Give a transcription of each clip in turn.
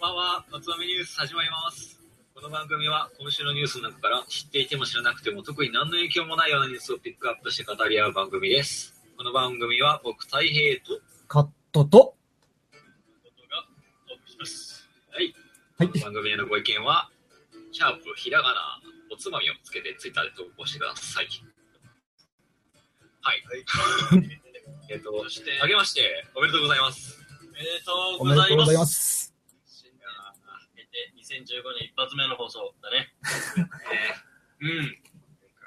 ばんは、まつまみニュース始まります。この番組は今週のニュースの中から知っていても知らなくても特に何の影響もないようなニュースをピックアップして語り合う番組です。この番組は僕、太平と、カットと、お送りします。はい。はいこの番組へのご意見は、シャープひらがな、おつまみをつけてツイッターで投稿してください。はい。えっと、そしてあげまして、おめでとうございます。おめでとうおございます。めでとうございます。新年明けて2015年一発目の放送だね。うん。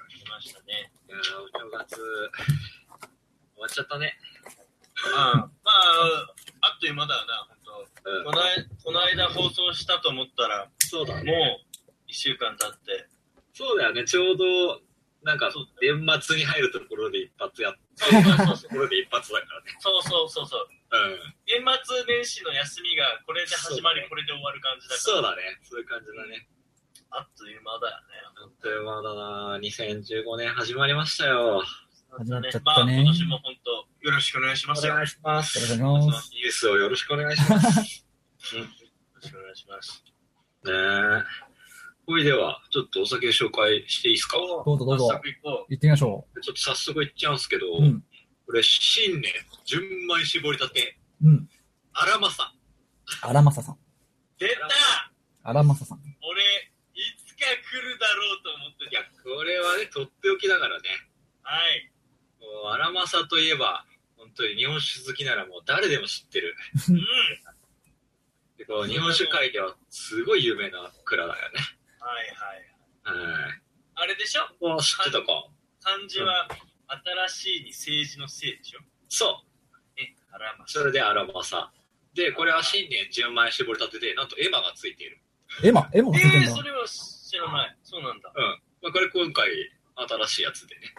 来ましたね。いやーお正月、終わっちゃったね。まあ、まあ、あっという間だよな、本うん当。この間この間放送したと思ったら、そうだもう1週間経って、そうだよね、ちょうど、なんかそう、年末に入るところで一発やっそうそうそう ところで一発だからね。そうそうそうそう。うん。年末年始の休みがこれで始まり、これで終わる感じだから、そうだね、そういう感じだね。あっという間だよね。あっという間だな2015年始まりましたよ。始まっちゃっまあ、たね。今年も本当、よろしくお願いしますよ。よお願いします。よろしくお願いします。ニュースをよろしくお願いします。ろしくお願いします。ねえ。ほいでは、ちょっとお酒紹介していいですか？どうぞどうぞ早速行こ行ってみましょちょっと早速いっちゃうんですけど、う。うん。これ、新年、純米絞りたて、うん。荒政。荒政さん。う。出た荒政さん。俺、いつか来るだろうと思っていや、これはね、とっておきだからね。た。はい。もう荒政といえば、本当に日本酒好きならもう誰でも知ってる。うん。でこう日本酒界ではすごい有名な蔵だよね。はいはい。はい。あれでしょ？もう知ってたか漢字は、新しいに政治のせいでしょそう。え、あらま。それで荒政。で、これは新年純米絞りたてで、なんとエマがついている。エマ、エマがついてんえー、だそ。れは知らない。そうなんだ。うん。まあ、これ今回新しいやつでね。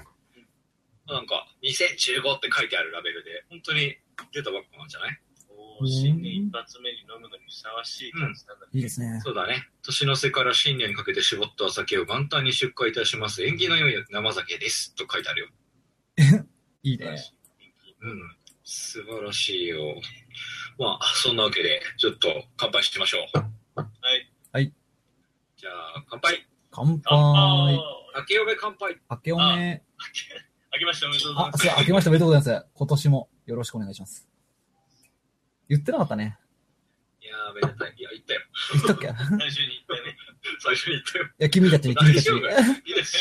なんか、2015って書いてあるラベルで、本当に出たばっかなんじゃない？おー新年一発目に飲むのにふさわしい感じなんだ。いいですね。そうだね。年の瀬から新年にかけて絞ったお酒を元旦に出荷いたします。縁起の良い生酒です。と書いてあるよ。いいね。うん。素晴らしいよ。まあ、そんなわけで、ちょっと乾杯しましょう。はい。はい。じゃあ、乾杯。乾あ杯。明けおめ乾杯。明けおめ。あけましておめでとうございあ、ます。そう、明けましておめでとうございます。今年もよろしくお願いします。言ってなかったね。いやー、めでたい。いや、言ったよ。言ったっけ？い最初に言ったね。最初に言ったよ。や、君たちに、君たちに。時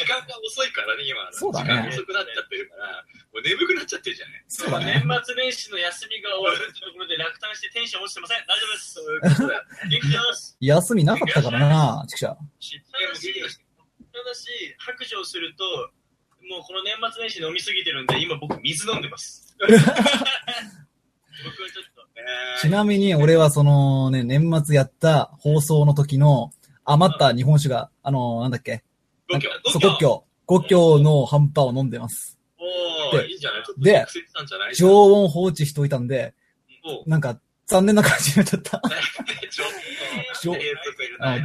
間が遅いからね、今。そうだね時間遅くなっちゃってるから、もう眠くなっちゃってるじゃない。そうだね。年末年始の休みが終わるってところで落胆してテンション落ちてません。大丈夫です。そういうことだよ。元気です。休みなかったからな、ちくしゃ。ただし、白状すると、もうこの年末年始飲みすぎてるんで、今僕水飲んでます。僕はちょっと、ちなみに俺はそのね、年末やった放送の時の余った日本酒が、あの、なんだっけ？五挙。そう、五挙。五挙の半端を飲んでます。で常温放置しといたんで、おなんか残念な感じになっちゃった。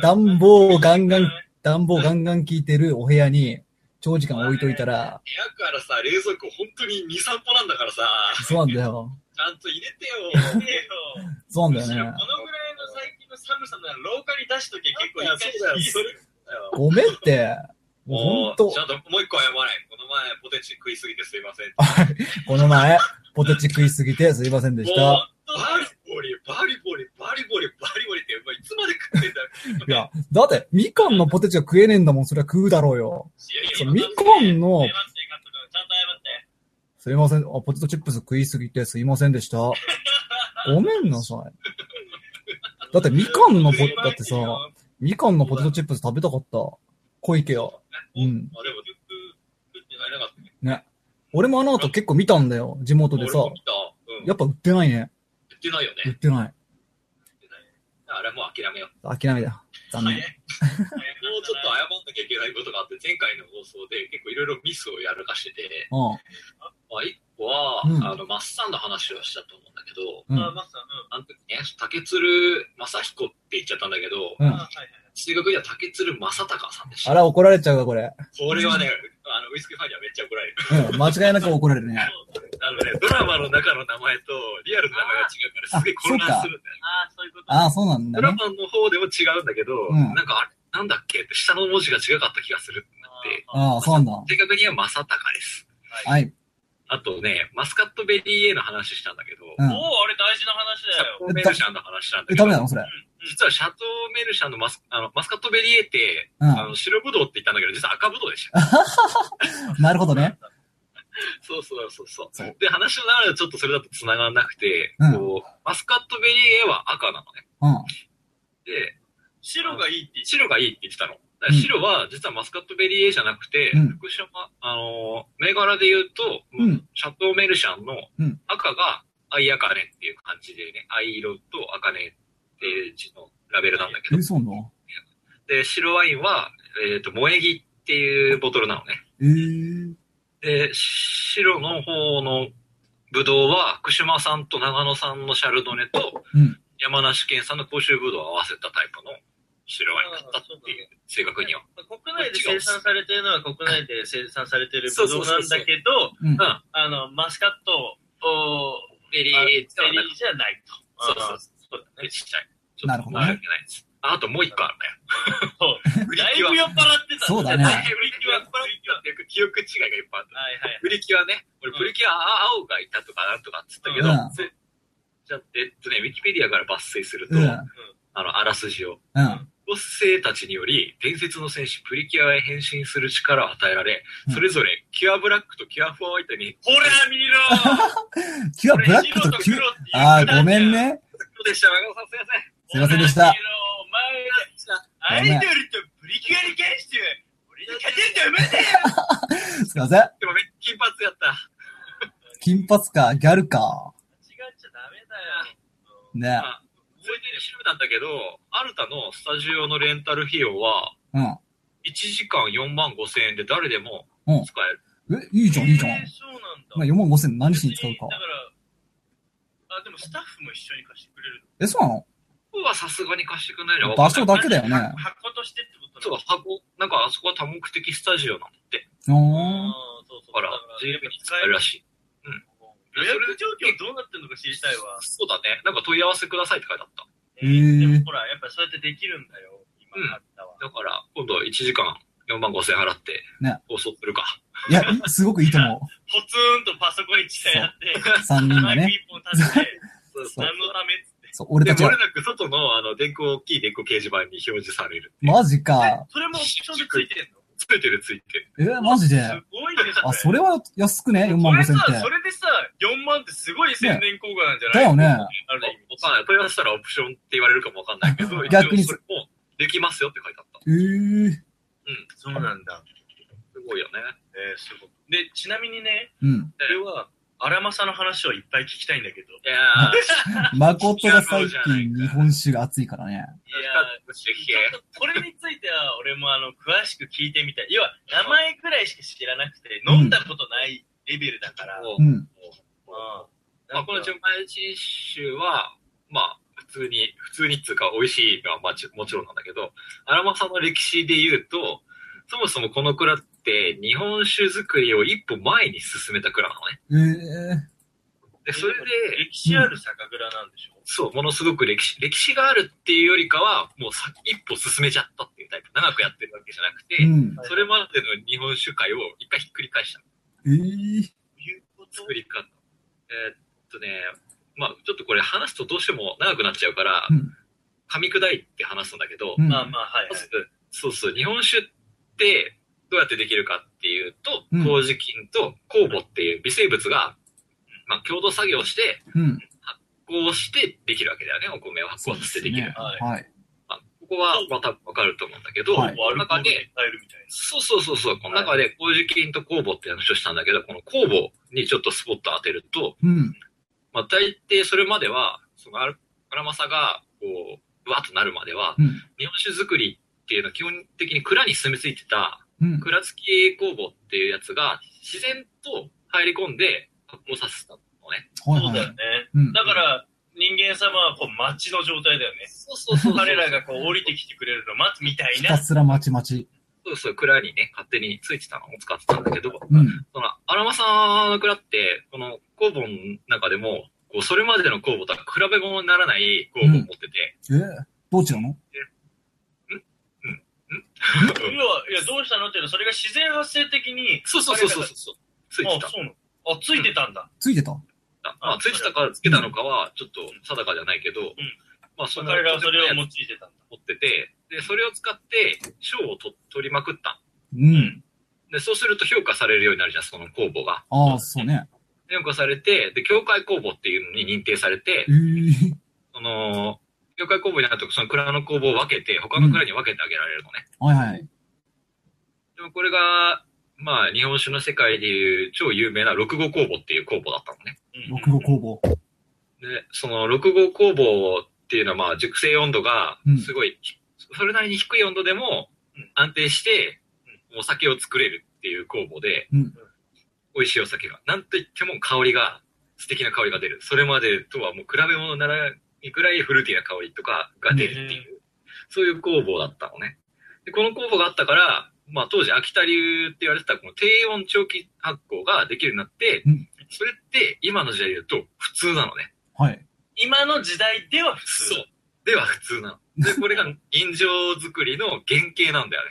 暖房をガンガン、暖房ガンガン効いてるお部屋に長時間置いといたら、部屋からさ、冷蔵庫本当に2、3歩なんだからさ、そうなんだよ。ちゃんと入れてよ。そうなんだよねこ。のぐらいの最近の寒さなら廊下に出しときゃ結構いいいそれだよ。ごめんって。もうほんとち、ゃんともう一個謝れ。この前、ポテチ食いすぎてすいません。この前、ポテチ食いすぎてすいませんでした。バリボリ、バリボリ、バリボリ、バリボリって、もういつまで食ってんだよ。いや、だって、みかんのポテチが食えねえんだもん、それは食うだろうよ。いやいやみかんの。すいません。あ、ポテトチップス食いすぎてすいませんでした。ごめんなさい。だってみかんのポ、だってさ、みかんのポテトチップス食べたかった。小池屋。うん。あ、でも、ずっと食ってないなかったね。ね。俺もあの後結構見たんだよ。地元でさ。やっぱ売ってないね。言ってないよね。売ってない。言ってないあれもう諦めよう。諦めだよ。残念。もうちょっと謝んなきゃいけないことがあって、前回の放送で結構いろいろミスをやらかしてて、うまあ、一個は、うんあの、マッサンの話をしたと思うんだけど、ん。うん。あ、マスター、あの時ね、竹鶴正彦って言っちゃったんだけど、うんうん。あ、は竹鶴正隆さんでした。あら、怒られちゃうわ、これ。これはね、あの、ウイスキーファンにはめっちゃ怒られる。うん。間違いなく怒られるね。だあのね、ドラマの中の名前とリアルの名前が違うからすげえ混乱するんだよ。ああ、そういうこと。ああ、そうなんだドラね。マの方でも違うんだけど、うんなんかあれ、なんだっけって下の文字が違かった気がするってなって、ああ、そうなんだ。正確には正隆です。はい。あとね、マスカットベリー A の話したんだけど、うんおお、あれ大事な話だよ。シャトーメルシャンの話したんだえ、けど、ダメなのそれ。実はシャトーメルシャンのマスあのマスカットベリー A って、うんあの白ブドウって言ったんだけど、実は赤ブドウでした。なるほどね。そうそうそうそう。そうで、話の流れはちょっとそれだと繋がらなくて、うんこう、マスカットベリー A は赤なのね。うん。で、白がいいって言って白がいいって言ってたの。だから白は実はマスカットベリー A じゃなくて、うん福島、あのー銘柄で言うと、うんシャトーメルシャンのうん赤が藍赤ねっていう感じでね、藍色と赤ねっていう字のラベルなんだけどえ、、そうなんだ。で、白ワインは、えっ、と、萌え木っていうボトルなのね。えー。で、白の方のブドウは、福島産と長野産のシャルドネと、うん山梨県産の甲州ブドウを合わせたタイプの白ワインだったっていう、正確には。国内で生産されてるのは国内で生産されてるブドウなんだけど。あの、マスカットを、ベリーあベリーじゃないと。そうそうそうだね。てちっちゃい。ちょっとなるほどね申し訳ないです。ああともう一個あるんだよ。そう。プリキュア。だいぶ酔っ払ってた。そうだねプリキュア、プリキュアって記憶違いがいっぱいあった。はいはい。プリキュアね。俺プリキュア、あ青がいたとかなんとかっつったけど、じゃあ、えっとね、ウィキペディアから抜粋すると、うん。あの、あらすじを。うん。ボス生たちにより、伝説の戦士プリキュアへ変身する力を与えられ、うんそれぞれ、キュアブラックとキュアホワイトに、ほら見ろキュアブラックとキュこれ白黒って言うああ、ごめん。ね。どうでしたすいません。すいませんでした前、アイドルとプリキュアに関しては、俺に勝てると思うんだよ すいません。でも金髪やった。金髪か、ギャルか。間違っちゃダメだよ。ね。まあ、覚えてる調べたんだけど、アルタのスタジオのレンタル費用は、うん。1時間4万5千円で誰でもうん使える。え、いいじゃん、いいじゃんえー。そうなんだ。まあ、4万5千何しに使うかだ。から、あ、でもスタッフも一緒に貸してくれるえ、そうなの？ここはさすがに貸してくれないの？は場所だけだよね。の箱としてってことそう、箱、なんかあそこは多目的スタジオなんだって。うーあん。ーそうそう。だから、自由に使えるらしい。予約状況どうなってるのか知りたいわ。そうだね。なんか問い合わせくださいって書いてあった。へーでもほら、やっぱそうやってできるんだよ。今あったわ。だから、今度1時間4万5千円払ってね、放送するか。いや、すごくいいと思ポツンとパソコンに近いやって、う。3人がマイクね。一本立てて、そうそう何のためっつって。そう、俺で、たちは漏れ、なく外の、あの、電光、大きい電光掲示板に表示される。マジか。それもオプションでついてんの？ついてるついてる。え、マジで？すごいね。あ、それは安くね ?4 万5千ってそれさ、。それでさ、4万ってすごい宣伝効果なんじゃない？だよね。ある意味。わかんない。問い合わせたらオプションって言われるかもわかんないけど、逆にそれもできますよって書いてあった。えー。そうなんだ。すごいよね。えー、すごい。で、ちなみにね、うん。これは、荒政の話をいっぱい聞きたいんだけど。いやー、誠が最近日本酒が熱いからね。いやー、これについては俺もあの詳しく聞いてみたい。要は名前くらいしか知らなくて、飲んだことないレベルだから。もううん。うんまあ、この純米人酒は、まあ、普通に、普通にっていうか美味しいのはまあちもちろんなんだけど、荒政の歴史で言うと、そもそもこの蔵って日本酒作りを一歩前に進めた蔵なのね。えで、それで、歴史ある酒蔵なんでしょ、そう、ものすごく歴史、歴史があるっていうよりかは、もうさ一歩進めちゃったっていうタイプ。長くやってるわけじゃなくて、ー。うん。それまでの日本酒会を一回ひっくり返したえー。いうこと？作り方。えーっとね、まあちょっとこれ話すとどうしても長くなっちゃうから、うん噛み砕いて話すんだけど、うんまあまあ、はい、はい。そうそう、日本酒ってどうやってできるかっていうと、うん麹菌と酵母っていう微生物が、まあ共同作業して、うん。こうしてできるわけだよね。お米を発酵させてできる。ねはいはい。まあ、ここはまたわかると思うんだけど、はいこの中で、そうそうそうそう、この中で麹菌と酵母って話をしたんだけど、この酵母にちょっとスポット当てると、うん。まあ大抵それまでは、そのアラマサが、こう、うわっとなるまでは、うん。日本酒作りっていうのは基本的に蔵に住み着いてた、うん。蔵付き酵母っていうやつが自然と入り込んで発酵させたのね。そうだよはね。い。うん。だから、人間様はこう街の状態だよね。そうそうそう彼らがこう降りてきてくれるのを待つみたいな。ひたすらまちまち。そうそう、蔵にね、勝手についてたのを使ってたんだけど、うん。その、荒政の蔵って、この工房の中でも、こう、それまでの工房とは比べ物にならない工房を持ってて、えー、どちらの？要は、いや、どうしたのっていうのは、それが自然発生的に、そうそうそうそうそう、ついてたあ、。そうなの？あ、ついてたんだ。ついてたまあ、ついてたかつけたのかは、ちょっと定かじゃないけど、まあ、その彼らはそれを用いてたんだ。持ってて、で、それを使って、賞をと取りまくった。うん。で、そうすると評価されるようになるじゃん、その工房が。ああ、そうね。評価されて、で、協会工房っていうのに認定されてえ、ー、その、協会工房になると、その蔵の工房を分けて、他の蔵に分けてあげられるのね。はいはい。でもこれが、まあ、日本酒の世界でいう超有名な六号工房っていう工房だったのね。うん六号工房。で、その六号工房っていうのは、まあ、熟成温度がうん、すごい、それなりに低い温度でもうん安定して、お酒を作れるっていう工房で、うん美味しいお酒が。なんといっても香りが、素敵な香りが出る。それまでとはもう比べ物にならないくらいフルーティーな香りとかが出るっていう、そういう工房だったのね。で、この工房があったから、まあ当時秋田流って言われてたこの低温長期発酵ができるようになって、うんそれって今の時代で言うと普通なのね。はい。今の時代では普通。そう。では普通なの。で、これが飲醸作りの原型なんだよね。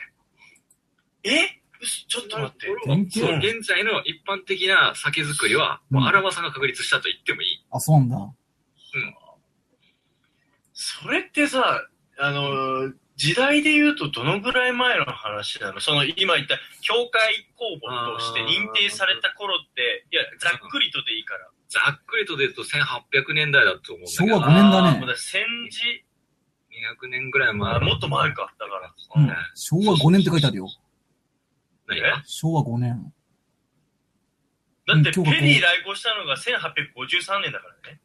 え？嘘ちょっと待って。原型？そう、現在の一般的な酒造りは、もう荒間さんが確立したと言ってもいい。あ、そうなんだ。それってさ、あのー時代で言うとどのぐらい前の話なの？その今言った教会工房として認定された頃って、いや、ざっくりとでいいから。ざっくりと言うと1800年代だと思うんだけど。昭和五年だねあーもう戦時、200年ぐらい前。あもっと前か。だから。うんね。昭和5年って書いてあるよ。何？が昭和5年。だって、ペリー来航したのが1853年だからね。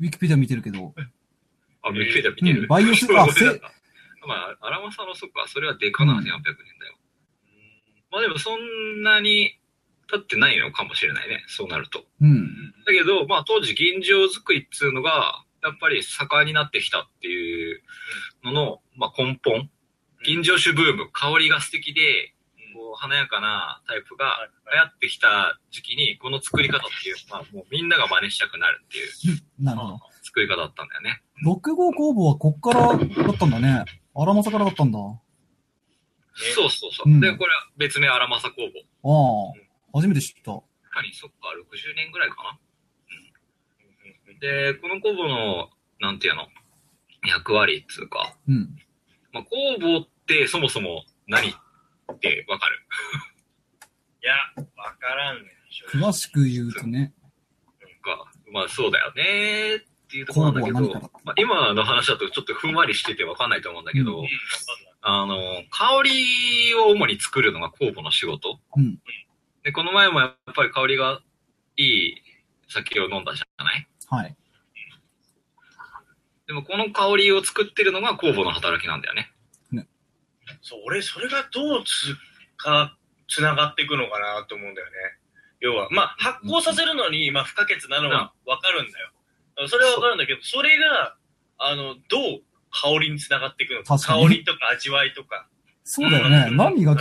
ウィキペディア見てるけど。あ、ウィキペディア見てる。うんバイオスあせ まあ、荒間さんのそっか、それはでかな、1800年だよ。まあでもそんなに経ってないのかもしれないね、そうなると。うん。だけど、まあ当時銀醸作りっていうのが、やっぱり盛んになってきたっていうのの、まあ根本。銀醸酒ブーム、香りが素敵で、こう華やかなタイプが流行ってきた時期に、この作り方っていう、まあもうみんなが真似したくなるっていうなるほど。作り方だったんだよね。6号工房はこっからだったんだね。荒政からだったんだ。あそうそうそう。うんで、これは別名荒政工房。あ。初めて知った。やっぱりそっか、60年ぐらいかな。で、この工房の、なんていうの、役割っつうか、うん。まあ、工房ってそもそも何ってわかる？いや、わからんね。正直詳しく言うとね。か、まあそうだよねっていうところなんだけどまあ、今の話だとちょっとふんわりしててわかんないと思うんだけど、うんあの、香りを主に作るのが工房の仕事。うん。で、この前もやっぱり香りがいい酒を飲んだじゃない？はい。でもこの香りを作ってるのが工房の働きなんだよね。そう、俺、それがどうつか、つながっていくのかなと思うんだよね。要は、まあ、発酵させるのに、まあ、不可欠なのはわかるんだよ。それはわかるんだけど、それが、あの、どう香りにつながっていくのか。確かに香りとか味わいとか。そうだよね。何がうん、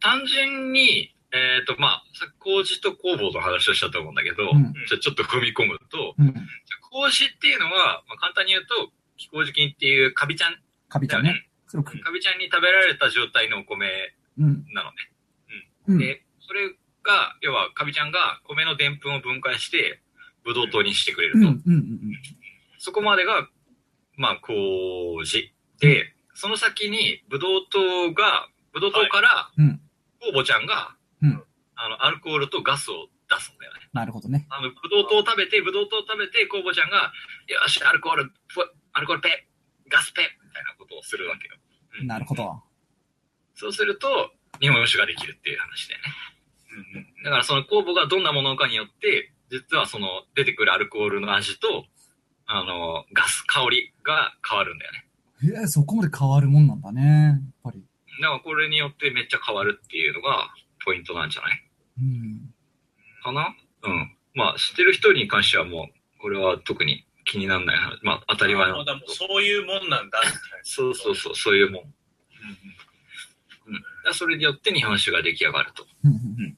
単純に、えっ、と、まあ、さ麹と工房の話をしたと思うんだけど、うん。じゃあちょっと踏み込むと、うん。麹っていうのは、まあ、簡単に言うと、木麹菌っていうカビちゃんカビちゃんね。それを食うカビちゃんに食べられた状態のお米うん。なのね。うん。で、それが、要はカビちゃんが米のでんぷんを分解して、ブドウ糖にしてくれると。うん。うん。うん。そこまでが、まあ、麹。で、その先にブドウ糖が、ブドウ糖から、うん。酵母ちゃんが、うんあの、アルコールとガスを出すんだよね。なるほどね。あの、ブドウ糖を食べて、ブドウ糖を食べて、酵母ちゃんが、よし、アルコール、ふアルコールペガスペみたいなことをするわけよ。うんなるほど。そうすると、日本酒ができるっていう話だよね。だからその酵母がどんなものかによって、実はその出てくるアルコールの味と、あの、ガス、香りが変わるんだよね。えー、そこまで変わるもんなんだね。やっぱり。だからこれによってめっちゃ変わるっていうのがポイントなんじゃない？うん。かな？うん。まあ、知ってる人に関してはもう、これは特に気にならない話。まあ、当たり前のそういうもんなんだ。そうそうそう、そういうもん。でそれによって日本酒が出来上がると。うんうん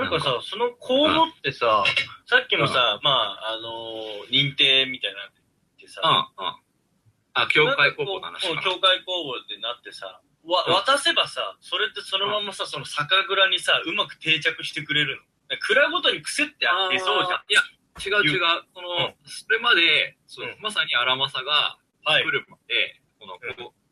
なんかさ、その公募ってさ、さっきもさ、まあ、あのー認定みたいなってさ、うん、うん。あ、教会公募の話教会公募ってなってさ、わ、うん渡せばさ、それってそのままさ、その酒蔵にさ、うまく定着してくれるの。蔵ごとに癖ってあってそうじゃん。いや、違う違う。その、うんそれまで、まさに荒政がはい作。るまで、この、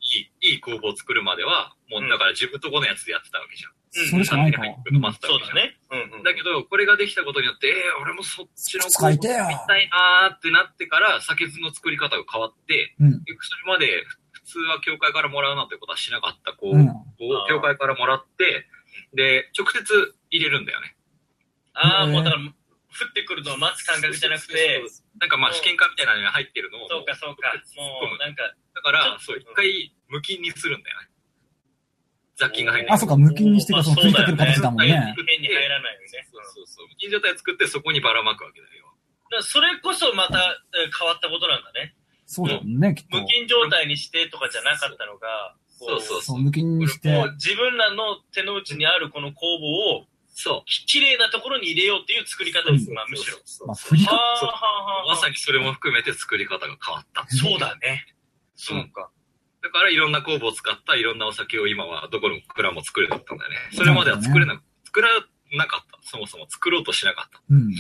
いい、いい工房を作るまでは、もうだから自分とこのやつでやってたわけじゃん。それしかないか。勝手に入ってそうだね。うんうん。だけど、これができたことによって、えー、俺もそっちの使いてえよみたいなーってなってから、酒酢の作り方が変わって、うん。それまで普通は教会からもらうなんてことはしなかったこう、うん。を教会からもらって、で、直接入れるんだよね。ああ、もうだから、降ってくるのを待つ感覚じゃなくて、なんかまあ試験管みたいなのが入ってるのを、そうかそうか。もう、なんか、だから、そう、一回無菌にするんだよね。雑菌が入る。あ、そっか、無菌にしてからそのまあ振りかける形だもんね。変に入らないよね。そうそうそう。無菌状態作ってそこにばらまくわけだよ。だからそれこそまたえー変わったことなんだね。そうだもんね、きっと無。菌状態にしてとかじゃなかったのが、こそうそうそう、無菌にして自分らの手の内にあるこの工房をそう。き綺麗なところに入れようっていう作り方です、まあむしろ。そうまあ、振りか、はあそうはあはあまさにそれも含めて作り方が変わった。そうだね。そうか。だからいろんな工房を使ったいろんなお酒を今はどこの蔵も作れたんだよね。それまでは作れな、作らなかった。そもそも作ろうとしなかった。うん。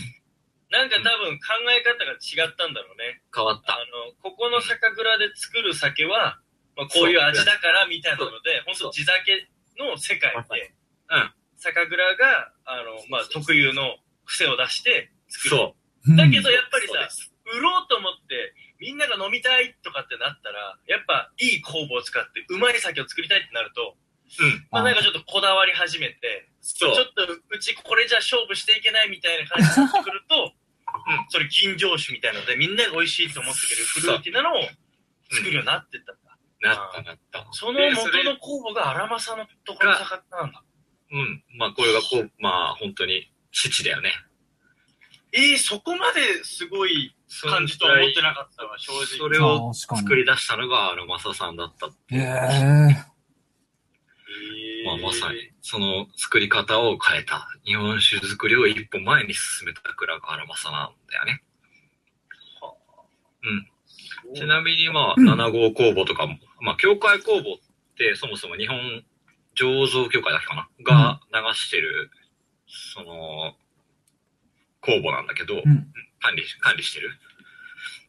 なんか多分考え方が違ったんだろうね。変わった。あの、ここの酒蔵で作る酒は、まあ、こういう味だからみたいなので、本当地酒の世界で、うん。酒蔵が、あの、まあ、特有の癖を出して作る。そう。うんだけどやっぱりさ売ろうと思って、みんなが飲みたいとかってなったら、やっぱいい酵母を使ってうまい酒を作りたいってなると、うん。まあなんかちょっとこだわり始めて、そうちょ。っとうちこれじゃ勝負していけないみたいな感じになってくると、うんそれ銀醸酒みたいなので、みんなが美味しいと思ってくれるフルーティーなのを作るようになってったんだ。なったなった。その元の酵母が荒政のところの酒なんだ。うん。まあこれがこう、まあ本当に父だよね。えー、そこまですごい感じとは思ってなかったわ、正直。それを作り出したのが荒政さんだった。へえ。えーまあまさに、その作り方を変えた。日本酒作りを一歩前に進めた蔵が荒政なんだよね。ちなみにまあ、うん7号工房とかも、まあ、教会工房ってそもそも日本醸造協会だっけかな？が流してる、その、工房なんだけど、うん。管理、管理してる。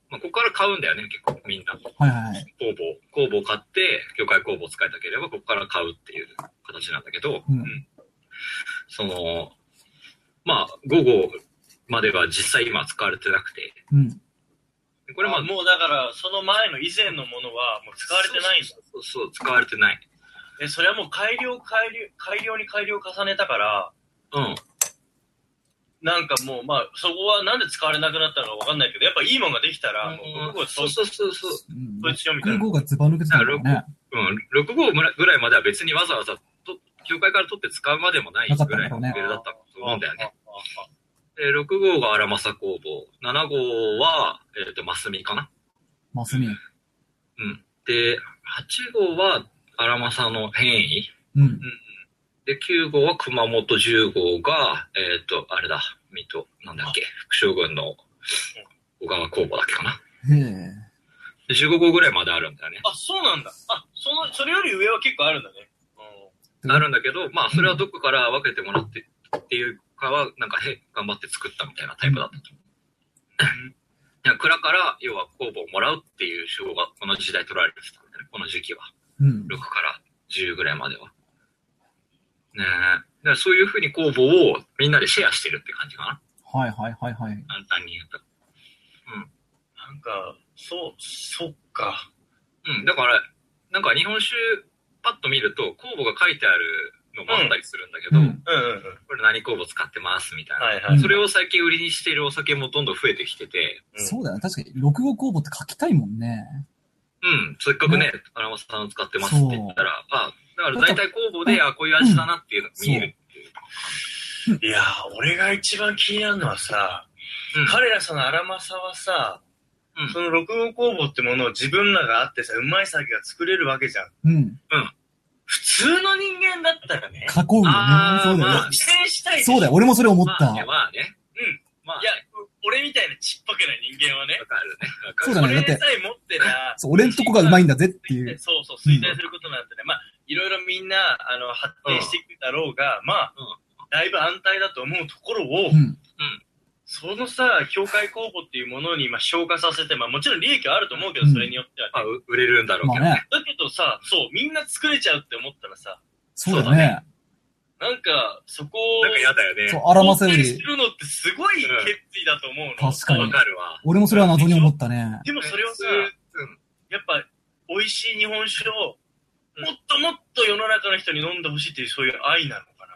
まあ、ここから買うんだよね、結構みんな。はいはいはい。工房、工房買って、教会工房使いたければ、ここから買うっていう形なんだけど、うんその、まあ、午後までは実際今は使われてなくて、うん。これまあ、あもうだから、その前の以前のものはもう使われてないんだ。そうそう、使われてない。え、それはもう改良、改良、改良に改良を重ねたから、うん。なんかもう、まあ、そこはなんで使われなくなったのかわかんないけど、やっぱいいものができたら、もう僕はそうそうそうそう。う。ん。そいつよみたいな。6号がズバ抜けてたんだよね。うん、6号ぐらいまでは別にわざわざと、教会から取って使うまでもないなかったぐらいのレベルだったと思うんだよね。で、6号が荒政工房、7号は、えっ、と、マスミかなマスミ。うん。で、8号は荒政の変異。うん。で、9号は熊本10号が、えっ、と、あれだ、水戸、なんだっけ、副将軍の小川工房だっけかな。で、15号ぐらいまであるんだよね。あ、そうなんだ。あ、その、それより上は結構あるんだね。うんあるんだけど、まあ、それはどっかから分けてもらってっていうかは、なんか、へ、頑張って作ったみたいなタイプだったと思う。いや、蔵から、要は工房をもらうっていう手法がこの時代取られてたんだね、この時期は。うん。6から10ぐらいまでは。ねえ。だからそういうふうに工房をみんなでシェアしてるって感じかな。はいはいはいはい。簡単に言うと。なんか、そう、そっか。うん。だから、なんか日本酒パッと見ると、工房が書いてあるのもあったりするんだけど、うんうんうんうん。これ何工房使ってますみたいな。はいはい。それを最近売りにしているお酒もどんどん増えてきてて、うんそうだよね。確かに、6号工房って書きたいもんね。うん、せっかくね、荒松さん使ってますって言ったら、あ、だから大体工房で、あ、こういう味だなっていうのが見えるっていう。いやー、俺が一番気になるのはさ、うん彼らその荒政はさ、うんその6号工房ってものを自分らがあってさ、うまい酒が作れるわけじゃん。うん。普通の人間だったらね、囲うよねあ。ーそうだよまあ。したいそうだよ。俺もそれ思った。まあね、まあね。うん。まあ、いや、俺みたいなちっぽけな人間はねわ、かるね。わかるそうだね。だってこれさ、え持ってら、そう俺んとこがうまいんだぜっていう。そうそう、衰退することなんてね、まあ、みんな、あの、発展していくだろうが、まあ、だいぶ安泰だと思うところを、うん。そのさ、協会公募っていうものに、まあ、消化させて、まあ、もちろん利益はあると思うけど、うんそれによってはね。まあ、う売れるんだろうけどね。まあね。だけどさ、そう、みんな作れちゃうって思ったらさ、そうだね。なんか、そこを、なんか嫌だよね。そう、荒ませより肯定す。るのってすごい決意だと思うの。確かにわかるわ。俺もそれは謎に思ったね。でもそれをさ、うんやっぱ、美味しい日本酒を、もっともっと世の中の人に飲んでほしいっていう、そういう愛なのか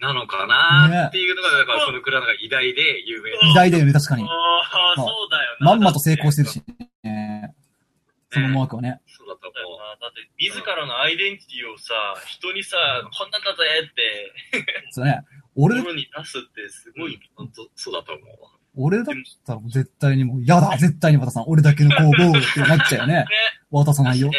な？なのかなっていうのが、だからこの蔵が偉大で有名偉大だよね、確かに。ああ、まあそうだよな。まんまと成功してるしね。そのマークはね。そうだと思う。なだって、自らのアイデンティティをさ、人にさ、こんなんだぜって、そうね。俺、心に出すってすごい。本当そうだと思うわ。俺だったら絶対にもう、やだ絶対に渡さん。俺だけの工房ってなっちゃうよね。渡さないよ。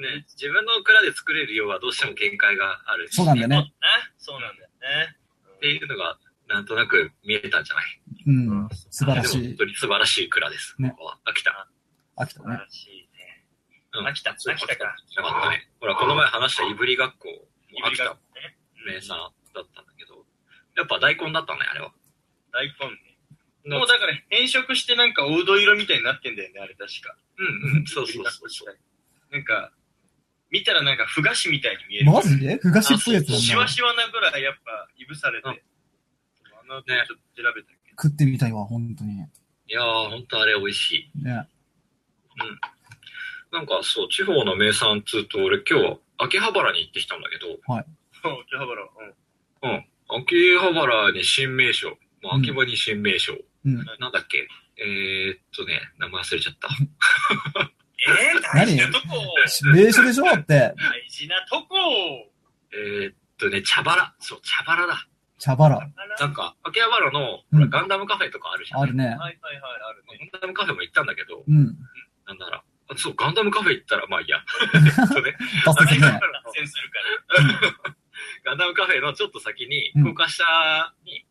ねね、自分の蔵で作れる量はどうしても限界があるし。そうなんだよね。そうなんだよね。っていうのが、なんとなく見えたんじゃない？うん。素晴らしい。でも本当に素晴らしい蔵です。ねここは。秋田。素秋田ね。晴らしいね。うん秋田秋田かなかったね。ほら、この前話したいぶり学校も秋田ね。名産だったんだけど、やっぱ大根だったね、あれは。大根ね。のもうだから変色してなんかおうど色みたいになってんだよね、あれ確か。うんうん、そうそうそうそう。なんか、見たらなんか、ふ菓子みたいに見える。マジで？ふがしっぽいやつしなんだ。わしわなぐらいやっぱ、いぶされて。うんあの後ちょっと調べたけ食ってみたいわ、本当に。ね。いやー、ほんとあれ美味しい。なんかそう、地方の名産つうと、俺今日、秋葉原に行ってきたんだけど、ど。そう、秋葉原。うん。うん。秋葉原に新名所。秋葉に新名所。うん。なんだっけ？えー、っとね、名前忘れちゃった。えー、大事なとこ名所でしょ？だって。大事なとこえー、っとね、茶バラ。そう、茶バラだ。茶バラ。なんか、秋葉原の、うんほらガンダムカフェとかあるじゃん。あるね。はいはいはい、あるね。ガンダムカフェも行ったんだけど、うん。なんだろう。あそう、ガンダムカフェ行ったら、まあいいや。えっとね、脱線するから。ガンダムカフェのちょっと先に、うん高架下に、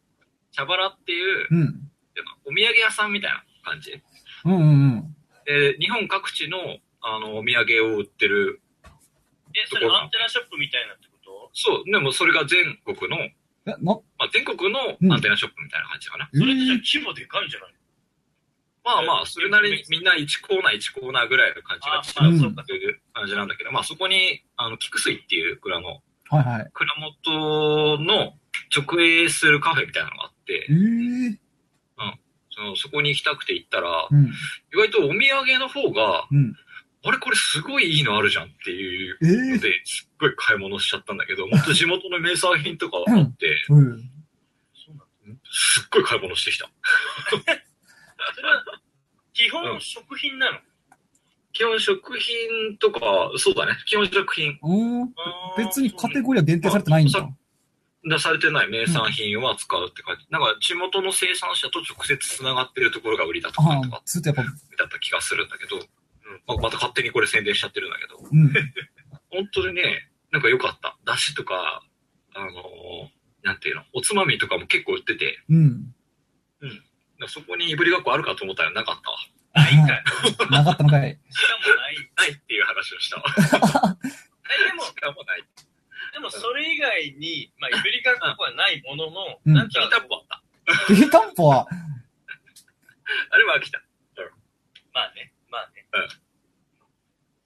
茶バラっていう、うん。お土産屋さんみたいな感じ？うんうんうん。で、日本各地の、あの、お土産を売ってる。え、それアンテナショップみたいなってこと？そう、でもそれが全国の、え、な、まあ、全国のうん。アンテナショップみたいな感じかな。えそれってじゃ規模でかいんじゃないまあまあ、それなりにみんな1コーナー1コーナーぐらいの感じがあ違そうか。という感じなんだけど、まあそこに、あの、菊水っていう蔵の、はいはい。蔵元の直営するカフェみたいなのがあって。え、ー、そのそこに行きたくて行ったら、うん。意外とお土産の方が、うん。あれこれすごいいいのあるじゃんっていうえー、ので、すっごい買い物しちゃったんだけど、もっと地元の名産品とかあって、うん。すっごい買い物してきた。それは、基本食品なの？基本食品とか、そうだね。基本食品うん。別にカテゴリーは限定されてないんだ。出されてない名産品を扱うって感じ。なんか地元の生産者と直接繋がってるところが売りだとかあとかあ、ずっとやっぱ、だった気がするんだけど、うんまた勝手にこれ宣伝しちゃってるんだけど、うん。本当にね、なんか良かった。だしとか、あのーなんていうの、おつまみとかも結構売ってて、うん。なんかそこにいぶりがっこあるかと思ったらなかったわ。ないんかい。なかったのかい。しかもない。ないっていう話をしたわ。えでも、しかもない。でもそれ以外に、まあ、いぶりがっこはないものの、うんなんかきり、たんぽあった。きりたんぽは、あれは飽きた。まあね、まあね。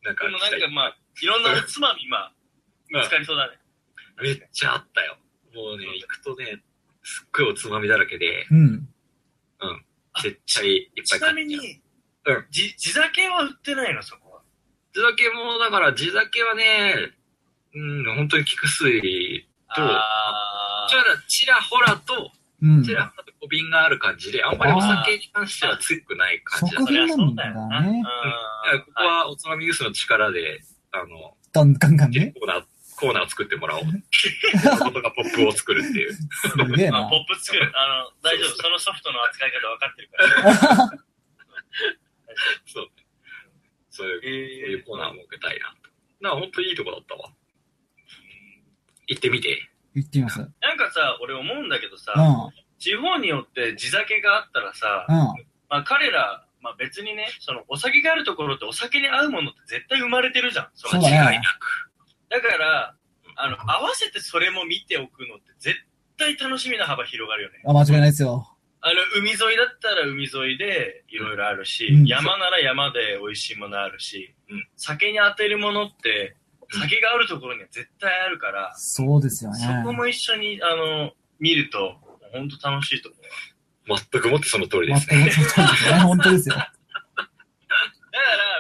なんかでもなんかまあ、いろんなおつまみ、まあ、見つかりそうだね。めっちゃあったよ。もうね、行くとね、すっごいおつまみだらけで、うん。絶対いっぱいちなみ買っちゃう。に、うんじ地酒は売ってないの、そこは？地酒も、だから地酒はね、うん、本当に菊水と、あちらちらほらと、うん。ちらほらと小瓶がある感じで、あんまりお酒に関しては強くない感じだ食った。品なんだね。だからここはおつまみユースの力で、あの、ガンガンガンね。コーナー、コーナーを作ってもらおう。ことがポップを作るっていう。すげえなまあ、。ポップ作る。あの、大丈夫。そのソフトの扱い方分かってるから。そう。そういう、そうえいうコーナーも受けたいなと。な本当にいいとこだったわ。行ってみて。行ってみます。うん。なんかさ、俺思うんだけどさ、うん。地方によって地酒があったらさ、まあ彼ら、まあ別にね、そのお酒があるところってお酒に合うものって絶対生まれてるじゃん。そ違いなく。だから、あの、合わせてそれも見ておくのって絶対楽しみな幅広がるよね。あ、間違いないですよ。あの、海沿いだったら海沿いでいろいろあるし、うん山なら山で美味しいものあるし、うん酒に当てるものって、酒があるところには絶対あるから、そうですよね。そこも一緒に、あの、見ると、本当楽しいと思う。全くもってその通りで全くすね。その通りですね。本当ですよ。だから、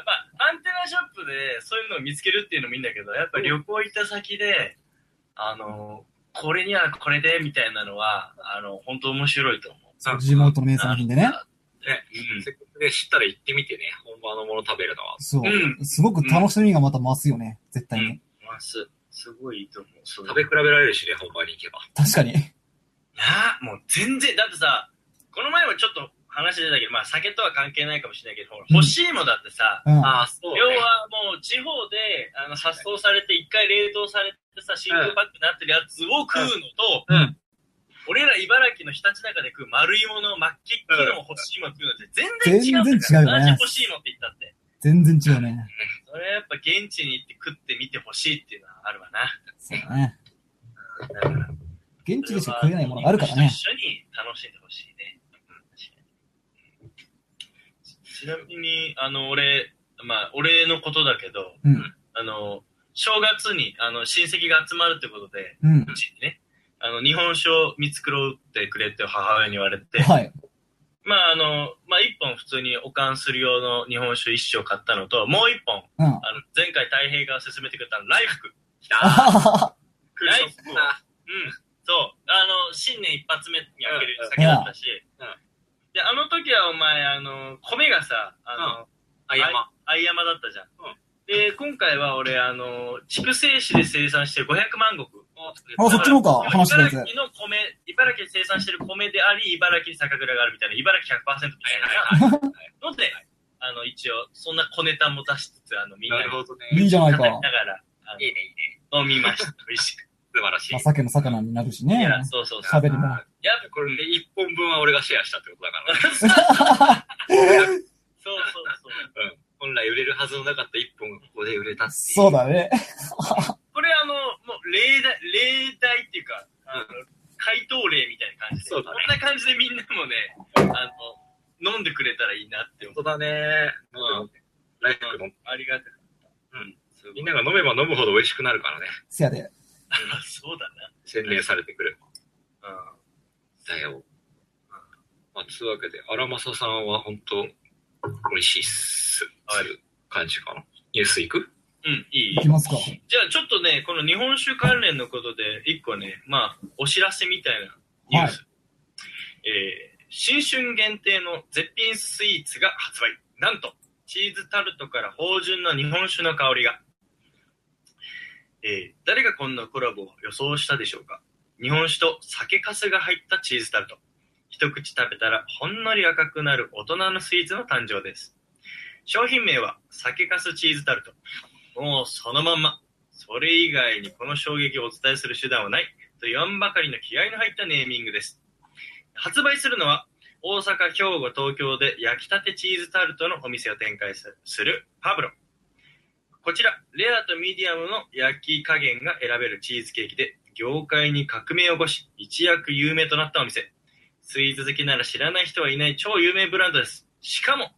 まあ、アンテナショップでそういうのを見つけるっていうのもいいんだけど、やっぱ旅行行った先で、あの、これにはこれでみたいなのは、あの、本当面白いと思う。地元の名産品でね。ね、うんせっかくで知ったら行ってみてね、本場のもの食べるのは。そうう。すごく楽しみがまた増すよね。絶対に。ます。すごいいいと思う。食べ比べられるしね、本場に行けば。確かに。なあ、もう全然、だってさ、この前もちょっと話出たけど、まあ酒とは関係ないかもしれないけど、ほらうん欲しいもだってさ、うん。ああ、そう、ね。要はもう地方であの発送されて一回冷凍されてさ、真空パックになってるやつを食うのと、うん。俺ら茨城のひたちなかで食う丸いもの、真っ黄っきの欲しいもの食うのって全然違う全然違うよね同じ欲しいもんって言ったって。全然違うね。それはやっぱ現地に行って食ってみてほしいっていうのはあるわな。そうだね。だから現地でしか食えないものがあるからね。一緒に楽しんでほしいね。ちなみに、あの、俺、まあ、俺のことだけど、うん。あの、正月に、あの、親戚が集まるってことで、うん。うちにね、あの、日本酒を見繕ってくれって母親に言われて、はい。まあ、あの、まあ、一本普通に保管する用の日本酒一升買ったのと、もう一本、うん。あの、前回太平が勧めてくれたの、ライフク。来たあはははライフクをうん。そう。あの、新年一発目に開ける酒だったし、うんうんで、あの時はお前、あの、米がさ、あの、あ、山。藍山だったじゃん。うんで、今回は俺、あの、筑西市で生産してる500万石。あ、そっちの方か、話してたやつ。茨城の米、茨城で生産してる米であり、茨城に酒蔵があるみたいな、茨城100%みたいな ので、あの、一応、そんな小ネタも出しつつ、あの、みんなになるほどね。いいじゃないか。ながら、いいね、いいね。飲みました。美味しく。素晴らしい。まあ、鮭の魚になるしね。いや、そうそうそう。喋りも。やっぱこれで1本分は俺がシェアしたってことだからね。そうそうそう。うん。本来売れるはずのなかった1本がここで売れたっていう。そうだね。これあの、もう例題、例題っていうか、あの、回答例みたいな感じで。そうだねこんな感じでみんなもね、あの、飲んでくれたらいいなって思う。本当だね。うんライフのありがたかった。うん。みんなが飲めば飲むほど美味しくなるからね。せやで。あ そうだ洗練されてくる。な。うん。だよ。まあ、つうわけで、荒政さんは本当、美味しいっす。はいそういう感じかな。ニュースいく？うん、いいいきますか。じゃあちょっとね、この日本酒関連のことで、一個ね、まあ、お知らせみたいなニュース。えー、新春限定の絶品スイーツが発売。なんと、チーズタルトから芳醇な日本酒の香りが。えー、誰がこんなコラボを予想したでしょうか？日本酒と酒粕が入ったチーズタルト。一口食べたらほんのり赤くなる大人のスイーツの誕生です。商品名は酒粕チーズタルト。もうそのまんま。それ以外にこの衝撃をお伝えする手段はないと言わんばかりの気合の入ったネーミングです。発売するのは大阪、兵庫、東京で焼きたてチーズタルトのお店を展開するパブロ。こちら、レアとミディアムの焼き加減が選べるチーズケーキで、業界に革命を起こし、一躍有名となったお店。スイーツ好きなら知らない人はいない超有名ブランドです。しかも、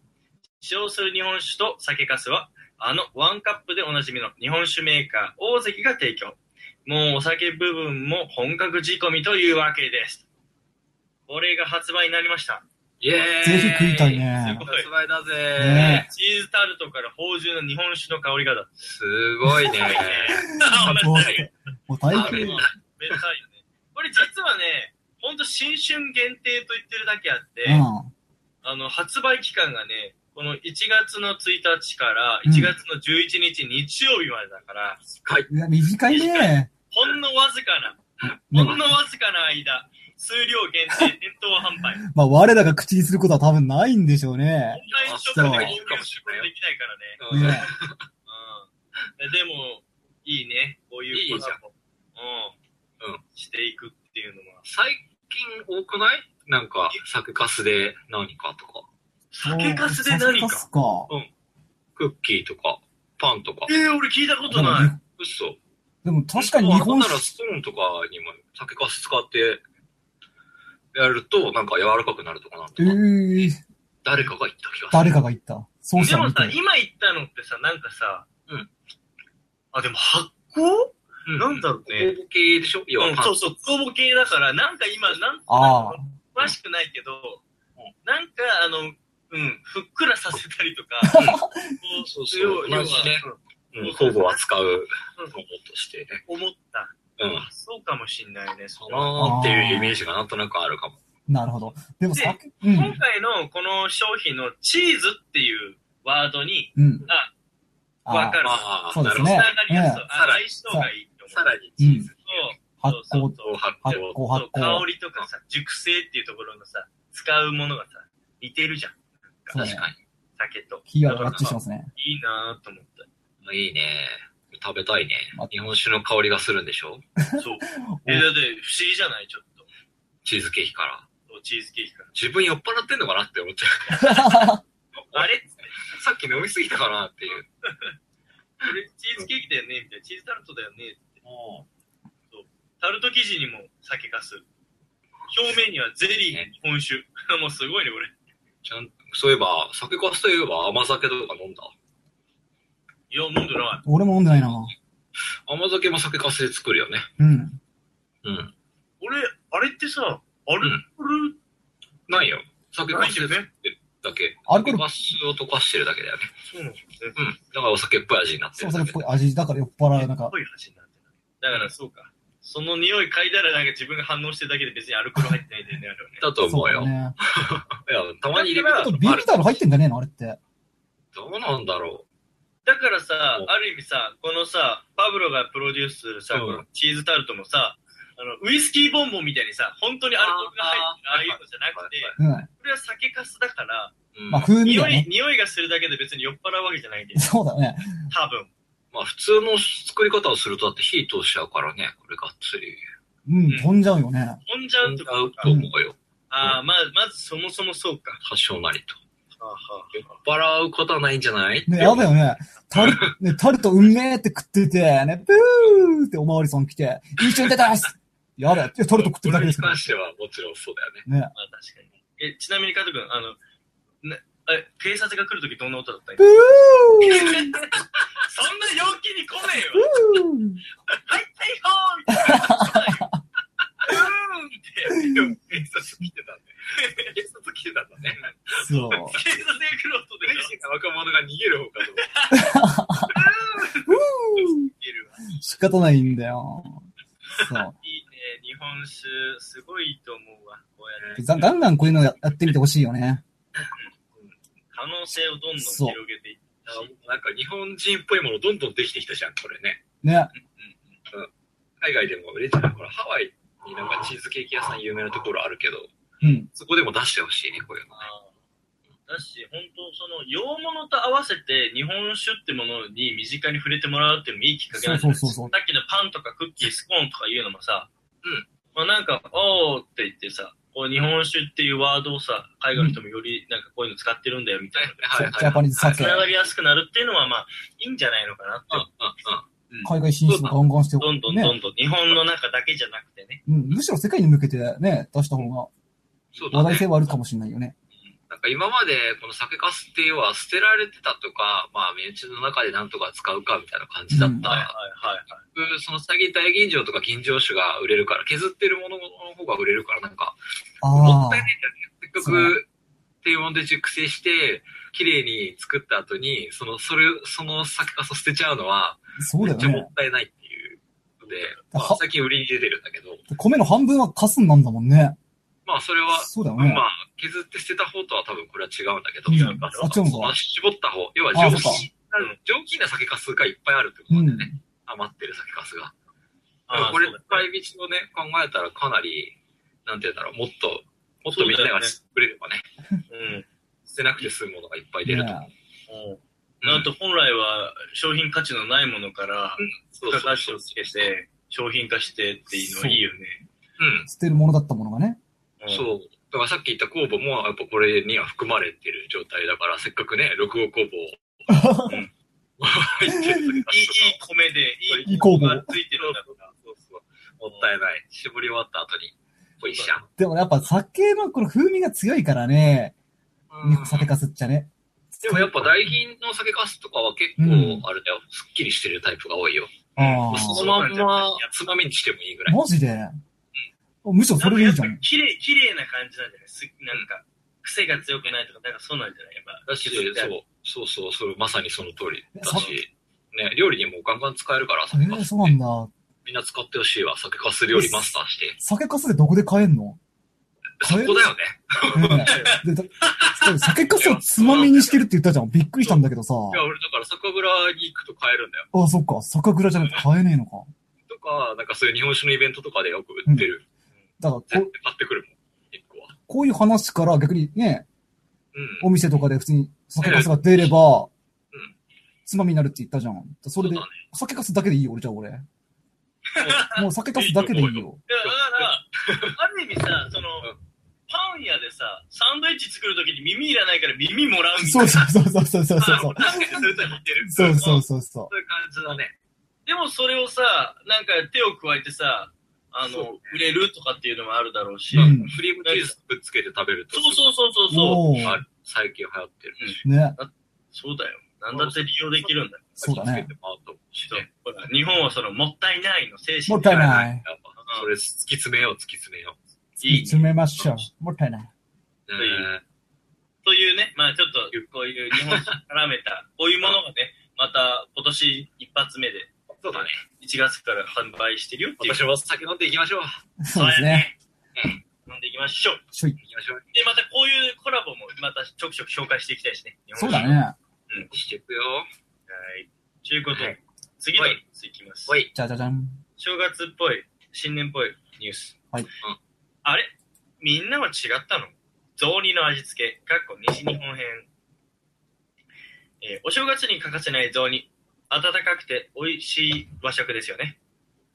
使用する日本酒と酒粕は、あのワンカップでおなじみの日本酒メーカー大関が提供。もうお酒部分も本格仕込みというわけです。これが発売になりました。イェーイぜひ食いたいね。すごい発売だぜねチーズタルトから芳醇な日本酒の香りがだ。すごいね もう大変。めでたいよね。これ実はね、ほんと新春限定と言ってるだけあって、うあの、発売期間がね、この1月の1日からうん1月の11日日曜日までだから、はい。ん。いや、短いね。ほんのわずかな、ねほんのわずかな間、数量限定、店頭販売。まあ、我らが口にすることは多分ないんでしょうね。オンラインショップで購入出版できないからね。うんねうん。でも、いいね。こういうことも。うん。うんしていくっていうのは。最近多くない？なんか、酒粕で何かとか、酒粕で何か？酒粕か。クッキーとか、パンとか。えー、俺聞いたことない。嘘。でも確かに日本ならストーンとかにも酒粕使ってやると、なんか柔らかくなるとかなんとえか、ー、誰かが言った気がする。誰かが言った。そうでもさ、。今言ったのってさ、なんかさ、うん。あ、でも発酵？うなんだろうね酵母系でしょ？要はうん、そうそう、酵母系だから、なんか今、なんああ。詳しくないけどうん、なんか、あの、うん、ふっくらさせたりとか、こそうそう要要は同じねうんうん、酵母は使うとしてね。思った。うん。あそうかもしんないね、そかれはなーっていうイメージがなんとなくあるかも。なるほど。でもで酒、うん。今回のこの商品のチーズっていうワードに、うん。あ、あわかる。ああ、そうですねなるほど。つながりやすそう。あさらに相性がいいと思う。さらにチーズ発酵、そうそうを発発酵。酵、発そう香酵。りとかさ、熟成っていうところのさ、使うものがさ、似てるじゃん。そうね確か酒と。キーワードが合致してますね。いいなぁと思った。に。いいね。食べたいねあ。日本酒の香りがするんでしょ？そう。え、だって不思議じゃない？ちょっと。チーズケーキから。そうチーズケーキから。自分酔っ払ってんのかなって思っちゃう。あれ。さっき飲みすぎたかなっていう。これチーズケーキだよね？みたいな。チーズタルトだよね？って。タルト生地にも酒かす。表面にはゼリー、日本酒。もうすごいね、これ。ちゃんそういえば、酒粕といえば甘酒とか飲んだ？いや、飲んでない。俺も飲んでないな。甘酒も酒粕で作るよね。うん。うん。俺、あれってさ、アルコール、ないよ。酒粕で作ってるだけ。アルコール？酒粕を溶かしてるだけだよね。そうなんですね。うん。だからお酒っぽい味になってそうそれっるだけ。ぽい味だから酔っ払う、なんか濃。い味になってる。だからそうか。その匂い嗅いだらなんか自分が反応してるだけで別にアルコール入ってないんだよね、あれはね。だと思うよ。そうだね。いや、たまに入れるあこととビールタル入ってんじゃねえのあれって。どうなんだろだからさう、んある意味さ、このさ、パブロがプロデュースするさ、うんこのチーズタルトもさ、あの、ウイスキーボンボンみたいにさ、本当にアルコールが入ってるああいうのじゃなくて、うん。これは酒粕だから、まあ、風味匂い、だね。匂いがするだけで別に酔っ払うわけじゃないんだよ。そうだね。多分。まあ普通の作り方をするとだって火通しちゃうからね、これがっつり。うん、飛んじゃうよね。飛んじゃうとかと。思うよ。ああ、まあ、まずそもそもそうか。多少なりと。はあは酔っ払うことはないんじゃない？ね、やだよね。タル、ね、タルトうんめーって食ってて、ね、ブーっておまわりさん来て、一緒に出たっす やだよ。タルト食ってるだけですけどこれに関。してはもちろんそうだよね。ね。あ、確かに。え、ちなみに加藤君、あの、ね、え、警察が来るときどんな音だった？ブ今ーそんな陽気に来ねえよブーはい、はい、ほーみたいな。うーんって。警察来てたんで。警察来てたんだね。そう。警察が来る音でレジが若者が逃げる方かと思った。ブーいるわ仕方ないんだよ。そう。いいね、日本酒、すごいと思うわ。こうやって。ガガンガンこういうのややってみてほしいよね。可能性をどんどんそう広げていって。なんか日本人っぽいものどんどんできてきたじゃん、これね。ね。海外でも売れてるほら、ハワイになんかチーズケーキ屋さん有名なところあるけど、うん。そこでも出してほしいね、こういうのね。だし、本当その、洋物と合わせて日本酒ってものに身近に触れてもらうっていうのもいいきっかけなんじゃないそうそうそうそうさっきのパンとかクッキー、スコーンとかいうのもさ、うん。まあなんか、おーって言ってさ、こう日本酒っていうワードをさ、海外の人もよりなんかこういうの使ってるんだよみたいな。はいはいはい。ジャパニーズ酒つながりやすくなるっていうのはまあ、いいんじゃないのかなってうんうんうん。海外進出もガンガンしてどんどんねどんどん日本の中だけじゃなくてね。うん。むしろ世界に向けてね、出した方が話題性。はあるかもしれないよね。なんか今までこの酒粕っていうのは捨てられてたとか、まあ身内の中でなんとか使うかみたいな感じだった。はいはいはいはい。その先大吟醸とか吟醸酒が売れるから、削ってるものの方が売れるから、なんか、もったい。ないんだよね。せっかく低温で熟成して、綺麗に作った後に、その、それ、その酒粕捨てちゃうのは、そうだよねめっちゃもっ。たいないっていうので、まあは最近売りに出てるんだけど、米の半分はカスになんだもんね。まあそれは、そうだよね。まあ削って捨てた方とは多分これは違うんだけど、うんあ絞った方、要はあ上品な、上品な酒粕がいっぱいあるってことうんでね、。余ってる酒粕が。ああこれ使い道をね、考えたらかなり、なんて言うんだろう、もっと、もっとみんなが知ってくれればね、うん。捨てなくて済むものがいっぱい出ると思う。ねうん。あと本来は商品価値のないものから、そう付加価値をつけて、商品化してっていうのはいいよね。うん。捨てるものだったものがね。うんそう。だからさっき言った酵母も、やっぱこれには含まれてる状態だから、せっかくね、6号酵母を うん入ってるいい、いい米で、いいいい酵母がついてるんだから。そうそう。もったいない。絞り終わった後に、ぽいしゃん。でもやっぱ酒のこの風味が強いからね、酒かすっちゃね。でもやっぱ大品の酒かすとかは結構うん、あれだよ、すっきりしてるタイプが多いよ。あそのまんま、つまみにしてもいいぐらあ。い。マジで？むしろそれでいいじゃん。綺麗、綺麗な感じなんじゃない？すなんか、癖が強くないとか、なんかそうなんじゃない？やっぱ。だし、そう、そうそう、それまさにその通りださし、ね、料理にもガンガン使えるから、え酒かすー、そうなんだ。みんな使ってほしいわ、酒かす料理マスターして。酒かすでどこで買えんの？そこだよね。酒かすをつまみにしてるって言ったじゃん。びっくりしたんだけどさ。いや、俺だから酒蔵に行くと買えるんだよ。あ、そっか。酒蔵じゃなくて買えねえのか。とか、なんかそういう日本酒のイベントとかでよく売ってる。だからこ買ってくるもん、一個は。こういう話から逆にね、うん。お店とかで普通に酒かすが出ればうん、つまみになるって言ったじゃん。それでね、酒かすだけでいいよ、俺じゃあ俺。もう酒かすだけでいいよ。いや、だから、ある意味さ、そのうん、パン屋でさ、サンドイッチ作るときに耳いらないから耳もらうみたいそうな。そうそうそうそうそうそう。それと似てる。そうそうう。そうそそういう感じだね。でもそれをさ、なんか手を加えてさ、あの、売れるとかっていうのもあるだろうし。うんクリームチーズぶっつけて食べると。そうそうそうそうう。そう。おーあ最近流行ってるし。ね。そうだよ。なんだって利用できるんだよ。そうだね日本はその、もったいないの精神もったいい。ない。やっぱ、それ突き詰めよう、突き詰めよ突き詰めましょう。もったいない。う。というねというね、まあちょっと、こういう日本酒絡めた、こういうものがね、また今年一発目で、そうだね。1月から販売してるよっていう。私も酒飲んでいきましょう。そうですね。飲んでいきましょう。ちょい。行きましょう。で、またこういうコラボもまたちょくちょく紹介していきたいですね。そうだね。ね。していくよ。はい。ということで、はい次のニュースいきます。おい。じゃじゃじゃん。正月っぽい、新年っぽいニュース。はいうんあれ？みんなは違ったの？雑煮の味付け、かっこ西日本編。えーお正月に欠かせない雑煮。温かくて美味しい和食ですよね。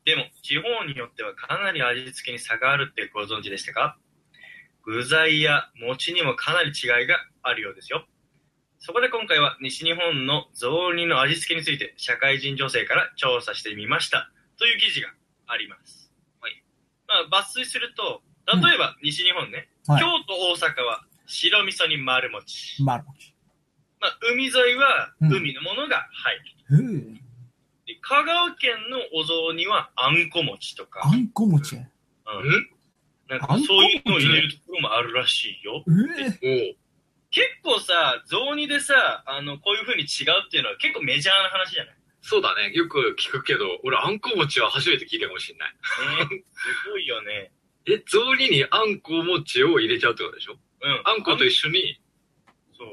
でも、地方によってはかなり味付けに差があるってご存知でしたか？具材や餅にもかなり違いがあるようですよ。そこで今回は西日本の雑煮の味付けについて社会人女性から調査してみました。という記事があります。はい。まあ、抜粋すると、例えば西日本ね、はい京都、大阪は白味噌に丸餅。まる。まあ、海沿いはうん海のものが入る。ふう。で香川県のお雑煮はあんこ餅とか、あんこ餅？えうんんなんかそういうのを入れるところもあるらしいよ。おう結構さ、雑煮でさ、あの、こういう風に違うっていうのは結構メジャーな話じゃない？そうだね。よく聞くけど、俺、あんこ餅は初めて聞いたかもしれない。ね。すごいよね。え、雑煮にあんこ餅を入れちゃうってことでしょ？うん。あんこと一緒に。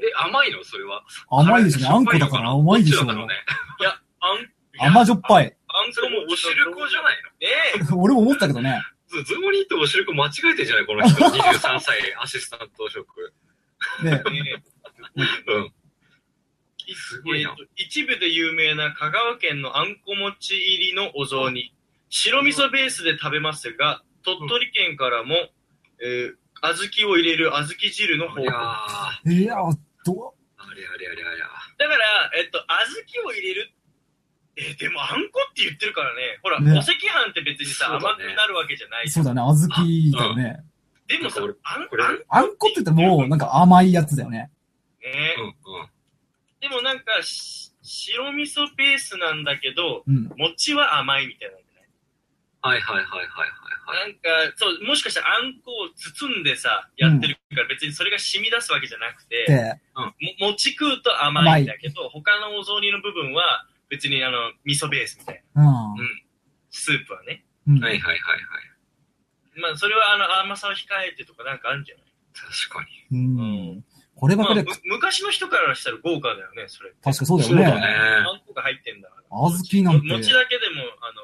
え、甘いの？それは。甘いですね。あんこだから甘いでしょうね。いや、あん、甘じょっぱい。あんそれもうおしるこじゃないねえ。俺も思ったけどね。の雑煮とおしるこ間違えてんじゃない？この人。23歳アシスタント職。ねねうん。えすごいなえーと一部で有名な香川県のあんこ餅入りのお雑煮。白味噌ベースで食べますが、鳥取県からも、えー、小豆を入れる小豆汁の方いや法。ーいや、どあれあれあれあれ。だから、えっと、小豆を入れる。えーでもあんこって言ってるからね。ほら、ねお赤飯って別にさ、甘くなるわけじゃない。そうだね。小豆だよね。でもさ、あん、これあんあんこって言っても、なんか甘いやつだよね。ねうんうん。でもなんかし、白味噌ベースなんだけど、うん。餅は甘いみたいなはいはいはいはいはいはい。なんか、そう、もしかしたらあんこを包んでさ、やってるから別にそれが染み出すわけじゃなくて、で、も餅食うと甘いんだけど、他のお雑煮の部分は別にあの、味噌ベースみたいな。うん。スープはね。うん。はいはいはいはい。まあ、それはあの、甘さを控えてとかなんかあるんじゃない？確かう。うんまあ、こればかりむ、昔の人からしたら豪華だよね、それ。確かそうだに。そうだよね。ね。あんこが入ってんだから。小豆なんて餅だけでも、あの、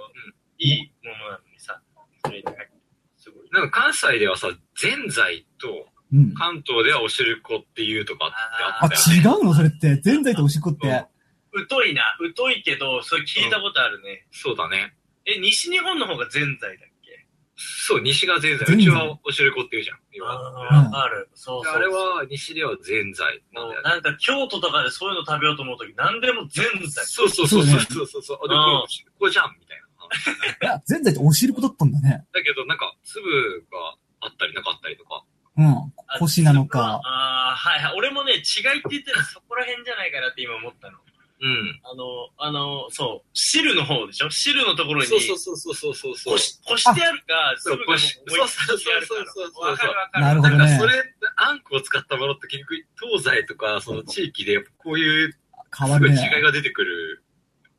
いいものなのにさ、それすごい。なんか関西ではさ、ぜんざいと、うん。関東ではおしるこっていうとかってああっ、たよね。違うの？それって。ぜんざいとおしっこって。疎いな。疎いけど、それ聞いたことあるね。そうだね。え、西日本の方がぜんざいだっけ？そう、西がぜんざい。うちはおしるこって言うじゃん。今ああ、ある。そうそうそう。あれは、西ではぜんざいなんだよね。もうなんか京都とかでそういうの食べようと思うとき、何でもぜんざい。そうそうそうそうそうそう。あでうんもこれおしるこじゃんみたいな話。いや、ぜんざいっておしるこだったんだね。だけど、なんか、粒があったりなかったりとか。うん。腰なのか。ああ、はいはい。俺もね、違いって言ったらそこら辺じゃないかなって今思ったの。うん。あの、あの、そう、汁の方でしょ？汁のところに、そうそうそうそうそうそうそうこ。し、こしてあるか、そうこしそうそうそうそうそうわかるわかる。なるほどねなんかそれ、あんこを使ったものって結局、東西とか、その地域で、こういう、変わるすごい違いね。が出てくる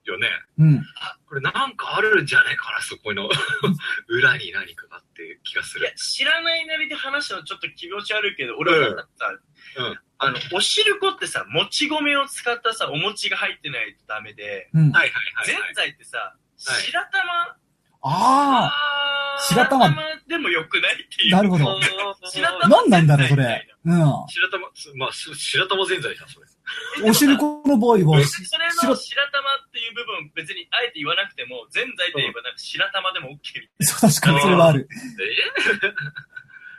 よね。うん。これなんかあるんじゃないかな、そこの 裏に何かがあっていう気がすいやる。、知らないなりで話すのちょっと気持ち悪いけど、俺はさ、うん。あの、おしるこってさ、もち米を使ったさ、お餅が入ってないとダメで、うん。はいはいはい、ぜんはい。ざいってさ、はい白玉、ああ白玉でもよくないっていう。なるほど 白あ。玉なんなんだろう、それ。う白玉、すまあ、す白玉ぜんざいじゃん、それ。ん。おしるこの場合は、それの白玉っていう部分、別にあえて言わなくても、ぜんざいといえばなんか白玉でも OK みたいそう確かにそれはある。え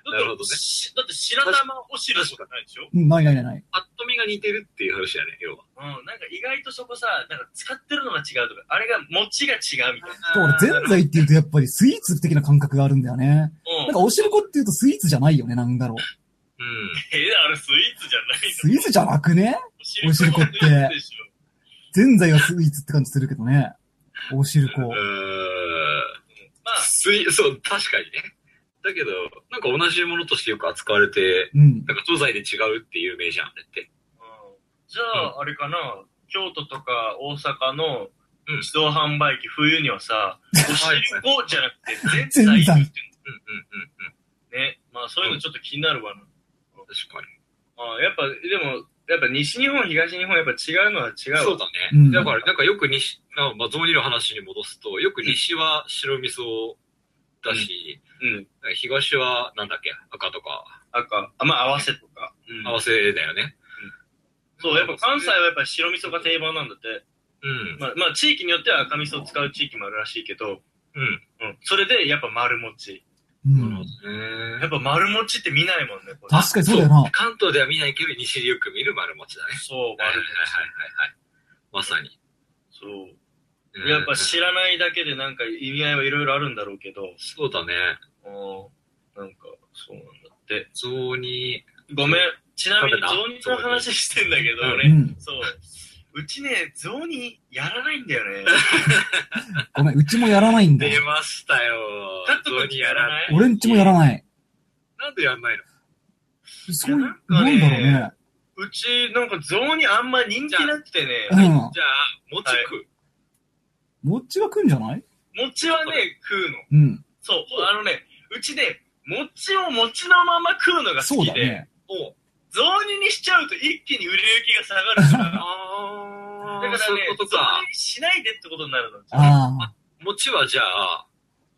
な。なるほどねしだって白玉おしるこじゃないでしょ？うん、ないないないない。パッと見が似てるっていう話だね、要は。うん、なんか意外とそこさ、なんか使ってるのが違うとか、あれが餅が違うみたいそう俺、ぜんざいって言うとやっぱりスイーツ的な感覚があるんだよね。な。なんうん。かおしるこって言うとスイーツじゃないよね、なんだろう。うん。え、あれスイーツじゃないの？スイーツじゃなくね？おおしるこってぜんざいはスイーツって感じするけどね。おしるこう。ーん。まあ、すい、そう、確かにね。だけど、なんか同じものとしてよく扱われて、うん。なんか東西で違うっていう名じゃん、あれって。うんじゃあ、あれかな、京都とか大阪のうん自動販売機、冬にはさ、おしるこじゃなくて、ぜんぜんざいざいってうんうんうんうん。ね。まあ、そういうのちょっと気になるわな。確かに。あやっぱ、でも、やっぱ西日本、東日本、やっぱ違うのは違うわ。そうだね。うんだから、なんかよく西、あまあ、雑煮の話に戻すと、よく西は白味噌だし、うん。東はなんだっけ、赤とか、赤、あ、まあ、合わせとか。うん合わせだよね。そう、やっぱ関西はやっぱ白味噌が定番なんだって。うん。まあ、まあ、地域によっては赤味噌を使う地域もあるらしいけど、うん。うん。それで、やっぱ丸餅。うん。ねやっぱ丸餅って見ないもんね、確かにそうだよな。関東では見ないけど、西でよく見る丸餅だね。そう、はいはい丸はいはいはい。まさに。餅。そう。うんやっぱ知らないだけでなんか意味合いはいろいろあるんだろうけど、そうだね。うん。なんか、そうなんだって。雑煮、ごめん。ちなみに、雑煮の話してんだけど、うん俺、うん。そう。うちね、雑煮やらないんだよね。ごめん、うちもやらないんだ出よ。ましたよ。カット雑煮やらない？俺んちもやらない。なんでやんないの？そう、なんかなんねだろうね。うち、なんか雑煮あんま人気なくてね、うん。じゃあ、餅食う。餅は食うんじゃない？餅はね、食うの。うん。そう、あのね、うちね、餅を餅のまま食うのがそ好きで、うだね。おう雑煮にしちゃうと一気に売れ行きが下がるから。あー、だからねそういうこ、と雑か。煮しないでってことになるの。ああ。餅はじゃあ、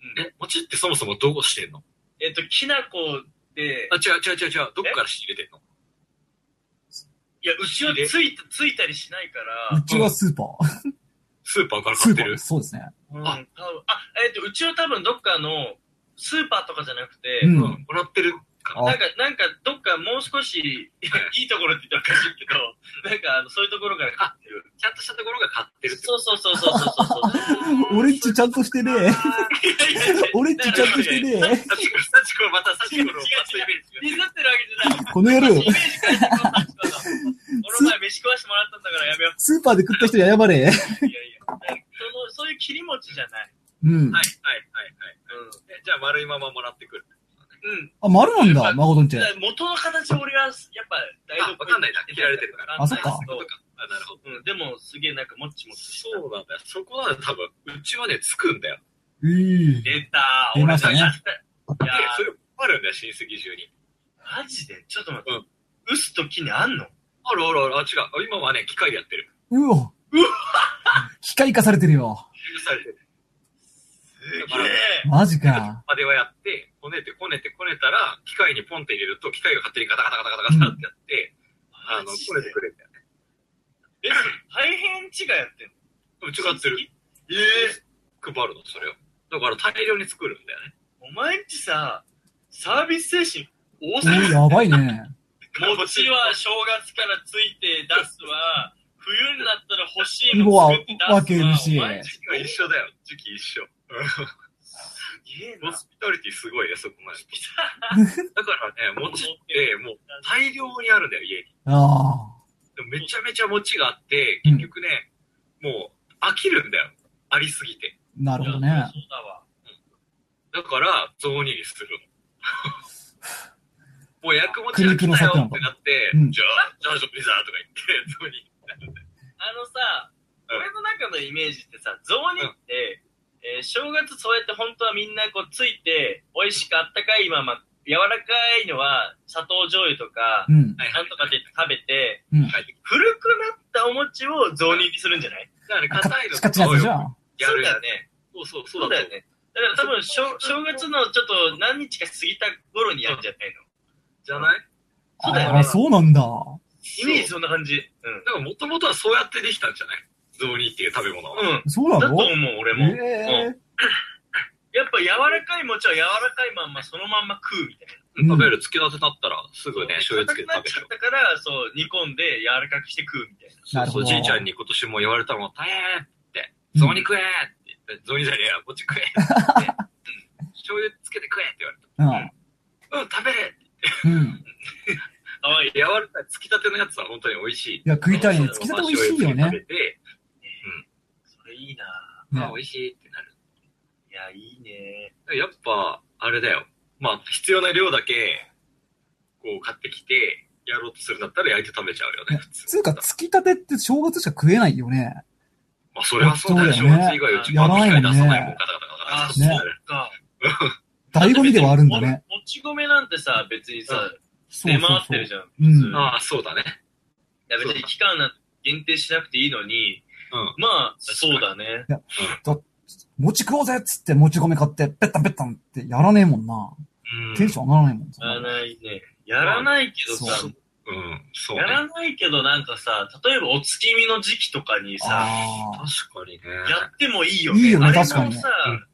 うんえ、餅ってそもそもどうしてんの？えっと、きな粉であ、、違う違う違う違う。どっから仕入れてんの？いや、うちはついた、ついたりしないから、うちはスーパー。スーパーから買ってる？そうですね。うん、あ多分あ、えっと、うちは多分どっかの、スーパーとかじゃなくて、うんうん。もらってるなんか、なんか、どっかもう少し、いやいいところって言ったらおかしいけど、なんか、あの、そういうところから買ってる。ちゃんとしたところが買ってるってそうそうそうそうそう。俺んちちゃんとしてねえ。俺んちちゃんとしてねえ。サチコ、サチコ、またサチコのパスイメージディスってるわけじゃない。この野郎この前飯食わしてもらったんだからやめよスーパーで食った人に謝れ。う。いやいや。その、そういう切り餅じゃない。うん。はい、はい、はい、はい。えじゃあ、丸いままもらってくる。あ、丸なんだ、誠んちだ。から元の形俺は、やっぱ、大あ、わかんないな。切られてるから。あそっか。あ、なるほど。うん。でも、すげえなんか、もっちもちした。そうなんだよ。そこなんだよ、多分。うちはね、つくんだよ。ええ。出た出ましたねいやでそれ、あるんだよ、親戚中に。マジで？ちょっと待ってうん。臼と木にあんの？あるあるある。あ、違う。今はね、機械でやってる。うわ。機械化されてるよ。されてる。マジか。まではやって、こねてこねてこねたら、機械にポンって入れると、機械が勝手にガタガタガタガタガタってやって、あの、マジこねてくれるんだよね。え、大変地がやってんの？うちがってる。ええ配るの、それを。だから大量に作るんだよね。お前んちさ、サービス精神多おすぎる。やばいね。餅は正月からついて出すわ。冬になったら欲しいうわもん作って出すわ。分けるしお前んち時期が一緒だよ。時期一緒。すげえホな。スピタリティすごいね、そこまで。だからね、餅ってもう大量にあるんだよ、家に。あでもめちゃめちゃ餅があって、うん結局ね、もう飽きるんだよ。ありすぎて。あ、なるほどね。だから、雑煮にするの。もう焼く餅が来たよってなって、うんじゃあ、じゃあ、ピザとか言って、雑煮。あのさ、うん俺の中のイメージってさ、雑煮って、えー正月そうやって本当はみんなこうついて、美味しくあったかいまま、柔らかいのは砂糖醤油とか、うん。はいなんとかって言って食べて、うん。はい。古くなったお餅を雑煮にするんじゃない？だから硬いのッチカチなやるやそうだよね。そうそう、そそううだよね。だから多分正、正月のちょっと何日か過ぎた頃にやるんじゃないのじゃない？そうだよねああ、そうなんだ。イメージそんな感じ。うん。だからもともとはそうやってできたんじゃない？雑煮っていう食べ物は。うん。そうなの？だと思う、俺も。ええやっぱ柔らかい餅は柔らかいまんまそのまんま食うみたいな。うん食べる、つけたてだったら、すぐね、醤油つけて硬くなっちゃ食べるったから、そう、煮込んで柔らかくして食うみたいな。なるほどそう、じいちゃんに今年も言われたの大変って、雑煮食えって言って、雑煮じゃねえや、こっち食えって言って、うん醤油つけて食えって言われた。うん、食べれうん。うん。かわいい。柔らかい、つきたてのやつは本当に美味しい。いや、食いたいね。つきたて美味しいよまあ醤油つけね。て食べて、それいいなあ、ね美味しいってなる。いや、いいねやっぱ、あれだよ。まあ、必要な量だけ、こう、買ってきて、やろうとするんだったら焼いて食べちゃうよね、普通。つうか、つきたてって正月しか食えないよね。まあ、それはそうだよ。正そうだよね月以外うちやらないもんね機械出さないもん、ガタガタガタガタ。あ、ねそっか。醍醐味ではあるんだね。も。もち米なんてさ、別にさ、出回。ってるじゃん。ああ、そうだね。いや別に期間限定しなくていいのに、うん。まあ、そうだね。餅食おうぜっつって餅米買って、ペッタンペッタンってやらねえもんな。うん。テンション上がらないもん。やらないね。やらないけどさ、そううん、そうやね。らないけどなんかさ、例えばお月見の時期とかにさ、ああ。確かにね。やってもいいよね。いいよね確かにねさ、うん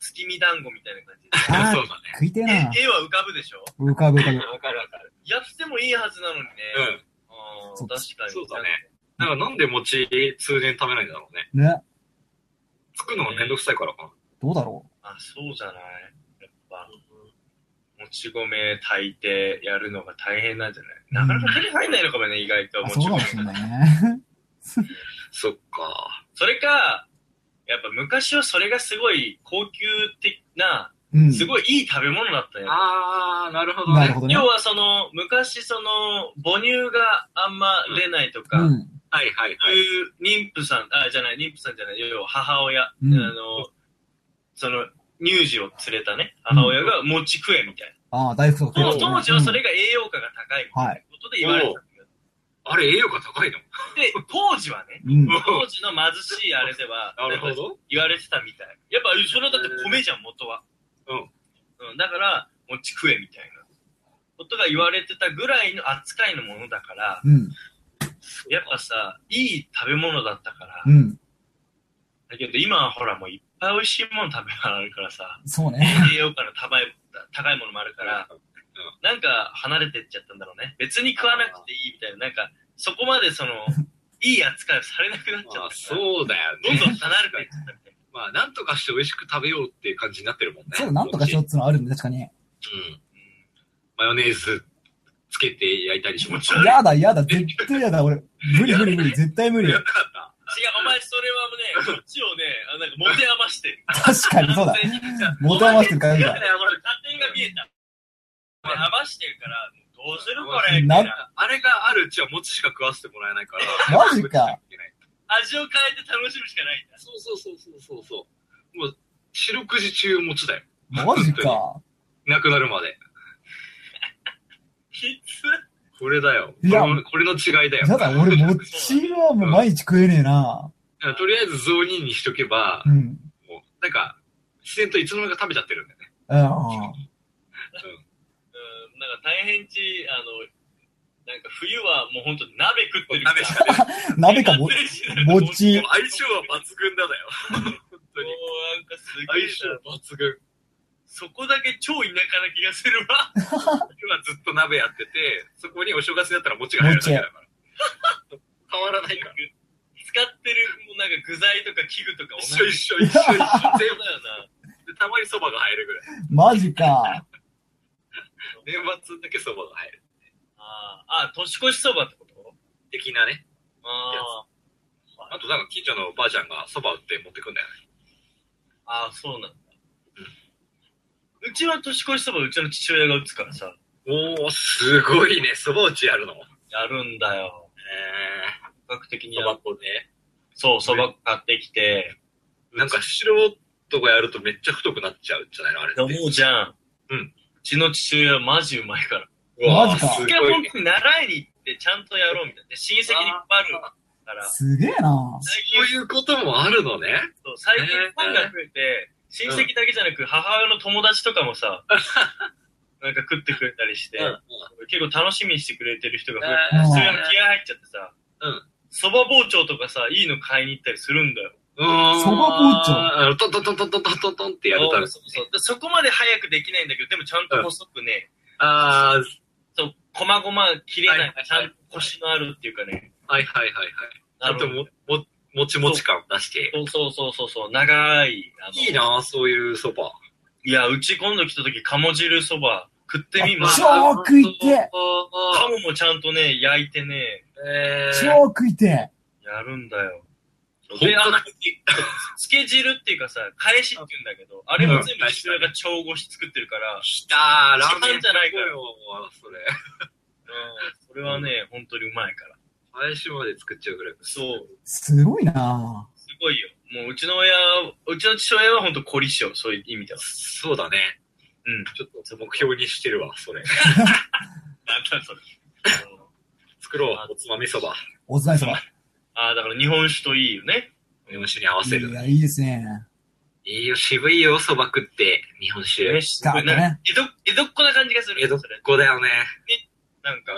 月見団子みたいな感じで。あー そうだね。食いてえな。え絵は浮かぶでしょ？浮かぶ浮かぶ。わかるわかる。やってもいいはずなのにね。うん。あーそう確かに。そうだね。だからなんで餅通年食べないんだろうね。ね。作るのがめんどくさいからかな。どうだろあ、そうじゃない？やっぱ、もち米炊いてやるのが大変なんじゃない？なかなか手に入んないのかもね、意外とう。あもち米そうかもし。れないね。そっか。それか、やっぱ昔はそれがすごい高級的な、うん。すごいいい食べ物だったよ。あー、なるほどね。なるほどね。要はその、昔その、母乳があんま出ないとか、うん。はいはいはい。いう妊婦さん、あ、じゃない、妊婦さんじゃない、要は母親、うんあの、その、乳児を連れたね、母親が餅食えみたいああ、大福。食う当時はそれが栄養価が高いみたいなことで言われてたんだけど、あれ栄養価高いの？で、当時はね、うん。当時の貧しいあれでは、なるほなんかど。言われてたみたい。やっぱ、それはだって米じゃん、元は。うん。うん、だから、餅食えみたいなことが言われてたぐらいの扱いのものだから、うん。やっぱさ、いい食べ物だったから、うん。だけど今はほらもういっぱい美味しいもの食べられるからさ、そうね。栄養価の高い高いものもあるから、なんか離れてっちゃったんだろうね。別に食わなくていいみたいな、なんかそこまでその、いい扱いをされなくなっちゃったそうだよね。どんどん離れていっちゃったみたいまあ、なんとかして美味しく食べようっていう感じになってるもんね。そうだ、なんとかしようっていうのはあるんで、確かに。うん。マヨネーズつけて焼いたりしまし気持ち悪いやだ、やだ、絶対やだ、俺。無理無理無理、絶対無理や。ったかった。な。違う、お前それはね、こっちをね、あなんか持て余してる。確かにそうだ。持て余してる感じだ。勝手が見えた。余してるから、どうするこれな。あれがあるうちは餅しか食わせてもらえないから。マジか。味を変えて楽しむしかないんだ。そうそうそうそうそうそう。もう、四六時中餅だよ。マジか。なくなるまで。き つこれだよ。いやこのこれの違いだよ。やだ、俺、餅はもう毎日食えねえな。とりあえず雑煮にしとけば、うん。もう、なんか、自然といつの間にか食べちゃってるんだよね。うん。うん、なんか大変ち、あの、なんか冬はもう本当に鍋食ってる鍋しか。鍋かも、も相性は抜群だだよ。本当に。もうなんかすげ相え性な。抜群。そこだけ超田舎な気がするわ。冬はずっと鍋やってて、そこにお正月だったら餅が入るだけだから。変わらないから。使ってるもうなんか具材とか器具とか一同じ。緒一緒一緒一緒。全部だよな。でたまに蕎麦が入るぐらい。マジか。年末だけ蕎麦が入る。ああ、あ、年越しそばってこと？的なね。ああとなんか近所のおばあちゃんが蕎麦売って持ってくんだよね。あ、ああ、そうなんだ。うちは年越しそばうちの父親が打つからさ、おー、すごいね。蕎麦打ちやるの？やるんだよ。え本格的ー、にやる。蕎麦粉ね。そう、そば買ってきて、なんか素人がやるとめっちゃ太くなっちゃうんじゃないのあれって。思うじゃん。うん。うちの父親はマジうまいから。うわーマジかす一回ごいね。本当に習いに行ってちゃんとやろうみたいな。で親戚に配るから。すげえな。最そう近、いうこともあるのね。そう最近ファンが増えて、親戚だけじゃなく、母親の友達とかもさ、なんか食ってくれたりして、結構楽しみにしてくれてる人が増えて、そ通が気合入っちゃってさ、そば包丁とかさ、いいの買いに行ったりするんだよ。そば包丁、トントントントントントントンってやるたら。そうそうそこまで早くできないんだけど、でもちゃんと細くね、ああ、そう、細々切れない、ちゃんと腰のあるっていうかね。はいはいはいはい。あとも、も、もちもち感を出して。そうそうそうそうそう、長い。あのいいなそういう蕎麦。いや、うち今度来た時、鴨汁そば食ってみます。超食いてえ鴨もちゃんとね、焼いてね、えー、超食いてえ。やるんだよ。本で、あのつけ汁っていうかさ、返しって言うんだけど、あれも全部父親が調合し作ってるから、来たー、ラーメンじゃないからよ、それ。うん、それはね、本当にうまいから。最初まで作っちゃうぐらい。そう、すごいな。すごいよ。もううちの親、うちの父親は本当凝り性、そういう意味では。そうだね。うん。ちょっと目標にしてるわ、それ。なんだそれ。うん作ろう、おつまみそば。おつまみそば。ああ、だから日本酒といいよね。日本酒に合わせる。いや、いいですね。いいよ、渋いよ、そば食って、日本酒。ねしたね江戸、江戸っ子な感じがする。江戸っそれ子だよね。なんか、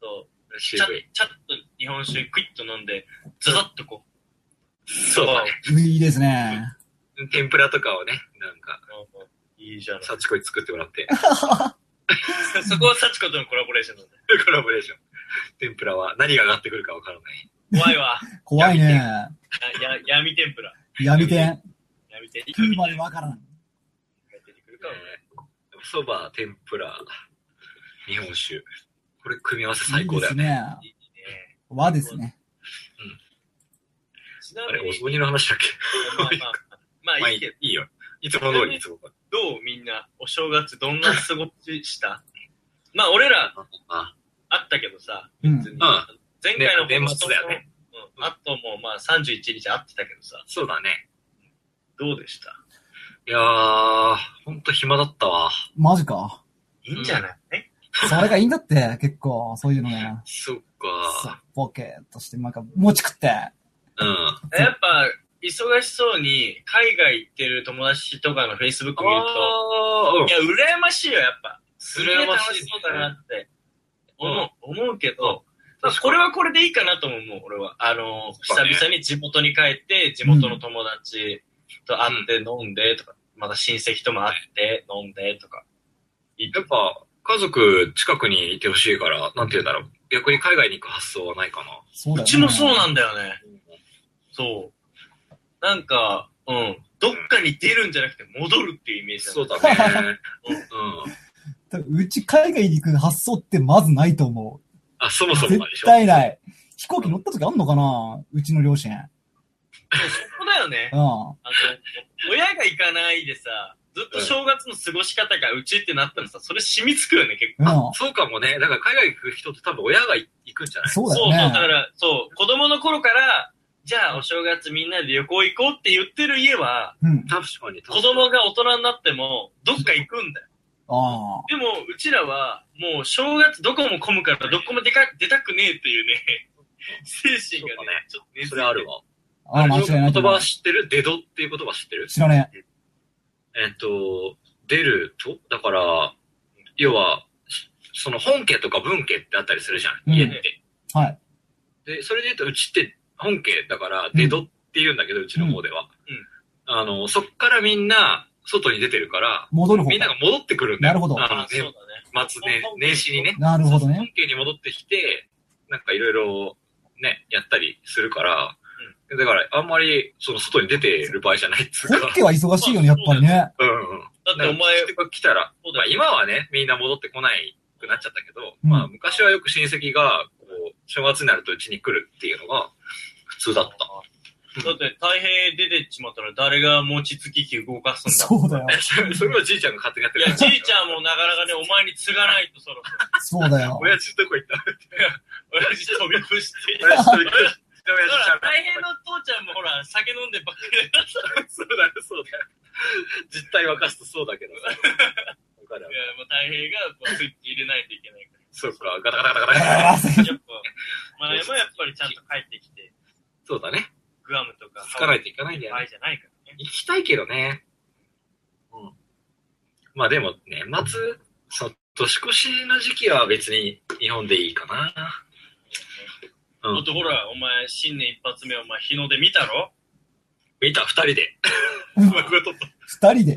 そう、ちゃ。ちゃっと日本酒クイッと飲んで、ザザッとこう、そうだね。いいですね。天ぷらとかをね、なんか、うんいいじゃん。そ幸子に作ってもらって、そ こは幸子とのコラボレーションなんだ。コラボレーション。天ぷらは何が上がってくるかわからない。怖いわ。怖いね。や、や、闇天ぷら。闇天。闇天。食うまでわからん。出てくるかもね。そば、天ぷら、日本酒。これ組み合わせ最高だよね。いいですね。いいね。和ですね。ちなあれ、お雑煮の話だっけ？まあまあ、まあまあいいけど、いいよ。いつも通り、いつも通り。どうみんな、お正月どんな過ごしした？まあ俺らあ、あったけどさ、うん。前回のね年末だよね。うん。あともうまあ31日会ってたけどさ、そうだね。どうでした？いやー、ほんと暇だったわ。マジか？いいんじゃない、ねそれがいいんだって、結構、そういうのね。そっさか。ボケーっとして、なんか、餅食って。うん。やっぱ、忙しそうに海外行ってる友達とかの Facebook 見ると、あいや、羨ましいよ、やっぱ。すげえ楽羨ましそうだなって思う、思うけど、まあこれはこれでいいかなとも思う、俺は。あの、久々に地元に帰って、地元の友達と会って飲んでとか、また親戚とも会って飲んでとか。やっぱ、家族近くにいてほしいから、なんて言うんだろう。逆に海外に行く発想はないかな。そうね。うちもそうなんだよね。そう。なんか、うん。どっかに出るんじゃなくて戻るっていうイメージなんそうだね。うん。うち海外に行く発想ってまずないと思う。あ、そもそも絶がでしょ。対ない。飛行機乗った時あんのかな？うちの両親。そこだよね。うん。あの、親が行かないでさ、ずっと正月の過ごし方がうちってなったらさ、それ染みつくよね、結構。うん。そうかもね。だから海外行く人って多分親が行くんじゃない？そうだそうそう、だか。ら、そう、子供の頃から、じゃあお正月みんなで旅行行こうって言ってる家は、うん。確かに。子供が大人になっても、どっか行くんだよ。ああ。でも、うちらは、もう正月どこも混むから、どこも出か出たくねえっていうね、精神がね、ちょっと根付いてそれあるわ。ああ、間違いない言葉。知ってる？デドっていう言葉知ってる？知らねえ。えっと、出ると、だから、要は、その本家とか分家ってあったりするじゃん、うん家って。はい。で、それで言うと、うちって本家だから、出戸って言うんだけど、うちの方では。あの、そっからみんな、外に出てるから、戻る方みんなが戻ってくるんだよ。なるほどあの、そうだねね。末年、年始にね。なるほどね。本家に戻ってきて、なんかいろいろね、やったりするから、だからあんまりその外に出てる場合じゃないっつうか。本家は忙しいよね、やっぱりね。うんうん。だってお前、来たら、まあ今はね、みんな戻ってこないくなっちゃったけど、うんまあ昔はよく親戚が、こう、正月になるとうちに来るっていうのが普通だった。だって太平出てっちまったら誰が餅つき機動かすんだそうだよ。それはじいちゃんが勝手にやってるいや、じいちゃんもなかなかね、お前に継がないとそろそろ。そうだよ。親父どこ行った？親父飛び伏して。親父と行く。だから、大変の父ちゃんもほら、酒飲んでばっかりだからそうだよ、そうだよ。実態沸かすとそうだけどさ。わかるいや、もう太平がこうスイッチ入れないといけないかそうか、ガタガタガタガタ。やっぱ、前もやっぱりちゃんと帰ってきて、そうだね。グアムとか、つかないといけないんだよじゃないからね。行きたいけどね。うん。まあでも、年末、そ年越しの時期は別に日本でいいかな。うんだってほら、お前、新年一発目、お前、日の出見たろ？見た、二人で。二人で？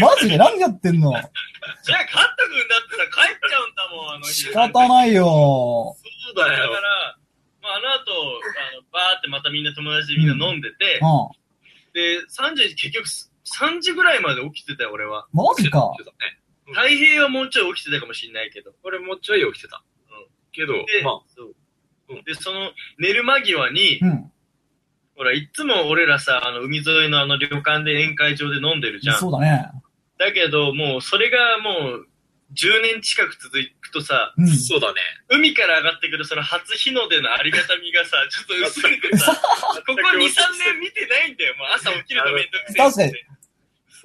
マジで何やってんの？じゃあ、カット君だってさ、帰っちゃうんだもん、あの日。仕方ないよ。そうだよ。だから、まあ、あの後、あの、バーってまたみんな友達でみんな飲んでて、うで、3時、結局、3時ぐらいまで起きてたよ、俺は。ん。マジか。太平はもうちょい起きてたかもしんないけど。俺もうちょい起きてた。うんけど、で、まあ、そううんで、その、寝る間際にう、ん。ほら、いつも俺らさ、あの、海沿いのあの旅館で宴会場で飲んでるじゃん。そうだね。だけど、もう、それがもう、10年近く続くとさ、うん。そうだね。海から上がってくるその初日の出のありがたみがさ、ちょっと薄れてさ、ここ2、3年見てないんだよ。もう朝起きるのめんどくせえっ確かにて。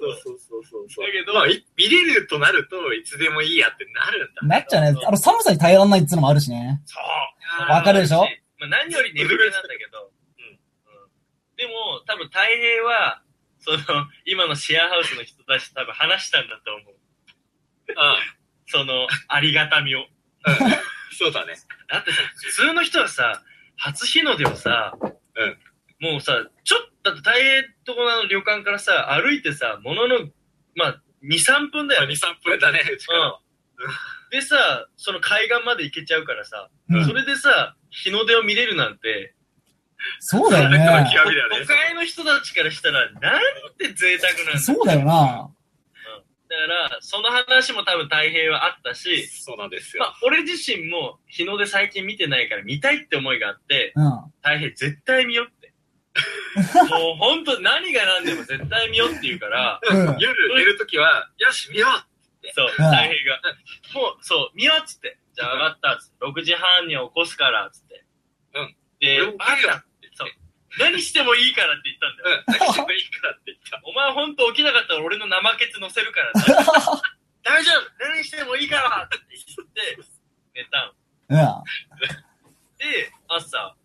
そうそうそうそうそう。だけど見れるとなると、いつでもいいやってなるんだ。なっちゃうね。あの、寒さに耐えられないっていうのもあるしね。そう。わかるでしょ？まあ、何より眠気なんだけど。うんうんでも、多分太平は、その、今のシェアハウスの人たちと多分話したんだと思う。あその、ありがたみを。あ、うん。そうだね。だってさ、普通の人はさ、初日の出をさ、もうさ、ちょっと、だって大変ところの旅館からさ、歩いてさ、ものの、まあ、2、3分だまあ、よね2、。3分だね、うちからは。でさ、その海岸まで行けちゃうからさ、うんそれでさ、日の出を見れるなんて、そうだよね。極みだよね都会の人たちからしたら、なんて贅沢なんだそうだよな。だから、その話も多分太平はあったし、そうなんですよ。まあ、俺自身も日の出最近見てないから見たいって思いがあって、うん。太平絶対見よって。もう本当何が何でも絶対見よって言うから、うん。夜寝るときは、よし、見ようそう、太平が。もう、そう、見ようっつって。じゃあ上がったっつって。6時半には起こすから、つって。うん。で、俺も起きるよってそう。何してもいいからって言ったんだよ。うん。何してもいいからって言った。お前ほんと起きなかったら俺の生ケツ乗せるからな。大丈夫何してもいいからって言って、寝たの。うん。で、朝、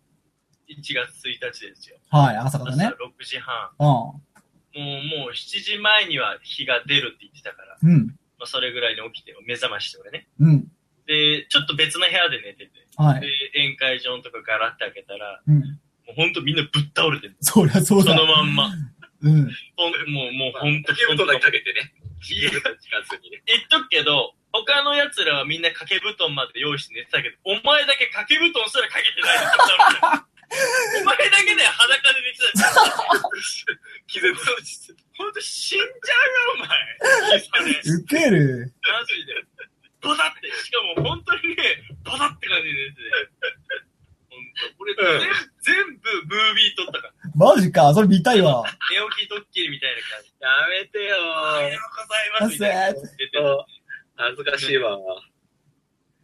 1月1日ですよ。はい、朝から朝ね。6時半。うもう、もう7時前には日が出るって言ってたから、ん。うん。まあ、それぐらいに起きて、目覚まして俺ね。うん。で、ちょっと別の部屋で寝てて、ではい。、宴会場のとかガラって開けたら、うん。もうほんとみんなぶっ倒れてる。そりゃそうだ。そのまんま。うん。ほんもう、もうほんと、掛け布団だけかけてね。いや家が近づにね。言っとくけど、他の奴らはみんな掛け布団まで用意して寝てたけど、お前だけ掛け布団すらかけてないの お前だけで裸で寝てた。気絶落ちてほんと死んじゃうよ、お前。ウケる。マジで。バタって、しかも本当にね、バタって感じで寝てて。ほんと、俺、うん全全部ムービー撮ったから。マジか。それ見たいわ。寝起きドッキリみたいな感じ。やめてよおはようございますみたいな。出てー。恥ずかしいわ。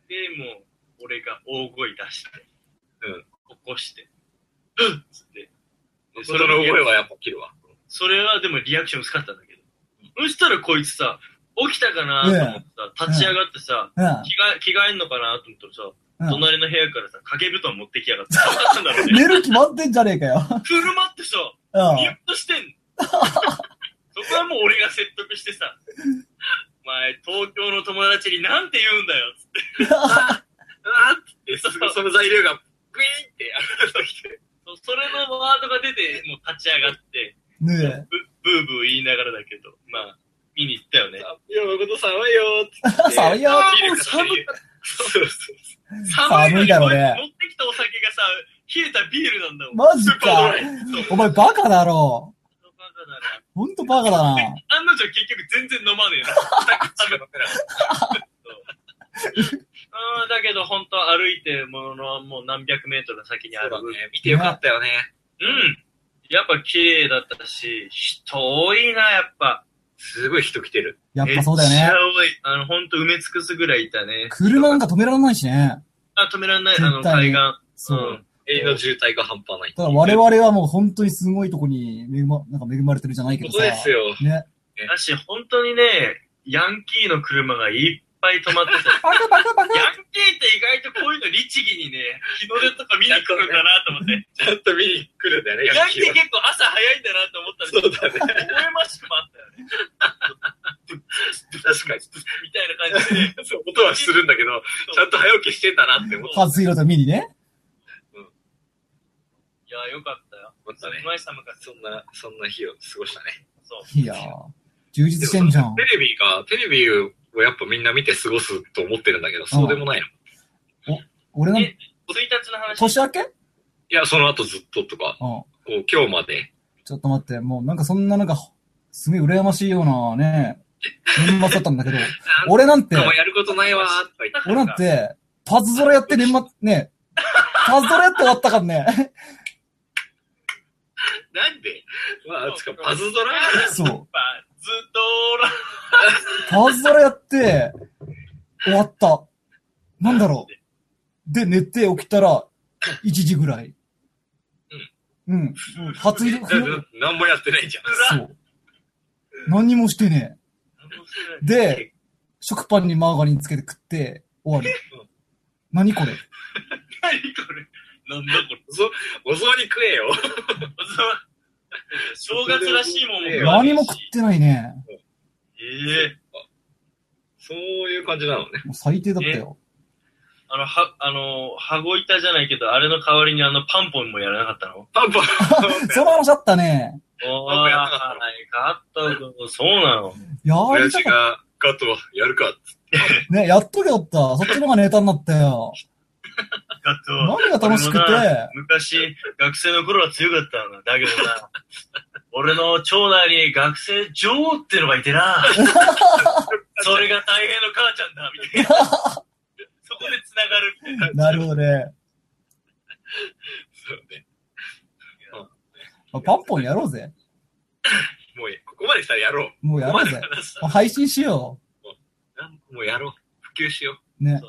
で、もう、俺が大声出して、うん。起こして、つって。でその声はやっぱ切るわ。それはでもリアクション薄かったんだけど。そしたらこいつさ、起きたかなと思ってさ、立ち上がってさ、うん。着替え、着替えんのかなと思ったらさ、うん。隣の部屋からさ、掛け布団持ってきやがって。寝る決まってんじゃねえかよ。車ってさ、うん。見よっとしてんの。そこはもも俺が説得してさ、お前、東京の友達になんて言うんだよ、つって。あーって、すぐその材料が、グイーンって上がってきて。それのワードが出て、もう立ち上がって、ねブブーブー言いながらだけど、まあ、見に行ったよね。いや、誠寒いよー って。え。寒いよあーもう寒いそうそうそう。寒いだろうね持ってきたお酒がさ、冷えたビールなんだもん。マジか。お前バカだろ。バカだなほんとバカだな。案の定結局全然飲まねえな。ど本当歩いてものもう何百メートル先にある。ね。見てよかったよね。うん。やっぱ綺麗だったし、人多いな、やっぱ。すごい人来てる。やっぱそうだよねめっちゃ。多い。あの、本当埋め尽くすぐらいいたね。車なんか止められないしね。あ、止められない、あの、海岸。そううん。永遠の渋滞が半端ない。ただ我々はもう本当にすごいとこに恵ま、なんか恵まれてるじゃないけどさ。そうですよ。ね。だし、本当にね、ヤンキーの車がいっぱい止まってた。バカバカバカヤンキーって意外とこういうの律儀にね、日の出とか見に来るんだなと思って。ちゃんと見に来るんだよね、ヤンキーは結構朝早いんだなと思ったんですそうだね。微笑ましくもあったよね。確かに。みたいな感じでね。そう音はするんだけど、ちゃんと早起きしてんだなって思っ初色と見にね。いや、よかったよ。たねす。ごい寒かった。そんな、そんな日を過ごしたね。そう。いやー、充実してんじゃんテ。レビが、テレビをやっぱみんな見て過ごすと思ってるんだけど、そうでもないの。俺のえ1日の話？年明け？いや、その後ずっととか、うん。こう今日まで。ちょっと待って、もうなんかそんななんか、すごい羨ましいようなね、年末だったんだけど、俺なんてやることないわ。俺なんて、パズドラやって年末、ね、パズドラやって終わったからね。なんで？まあ、つか、パズドラ？そう。ドラ。パズドラやって、終わった。なんだろう。で、寝て起きたら、1時ぐらい。うん。初入り、だから何もやってないじゃん。そう。何もしてねえ。で、食パンにマーガリンつけて食って、終わり。何これ？何これ？なんだこれ？お雑お雑煮食えよ。正月らしいもんも食わね何も食ってないね。ええそういう感じなのね。もう最低だったよ。あの、は、あの、羽子板じゃないけど、あれの代わりにあの、パンポンもやらなかったの？パンパン。その話あったね。おパンポンやってなかったのそうなの。や親父りたかっがガットやるかっつって。た。ね、やっとけよった。そっちの方がネタになったよ。何が楽しくて？昔、学生の頃は強かったんだ。だけどな、俺の町内に学生女王ってのがいてな。それが大変の母ちゃんだ、みたいな。そこで繋がるみたいな。なるほどね。そうね。まあパンポンやろうぜ。もう、ここまでしたらやろう。もうやろうぜここ配信しよなんもうやろう。普及しよう。ね。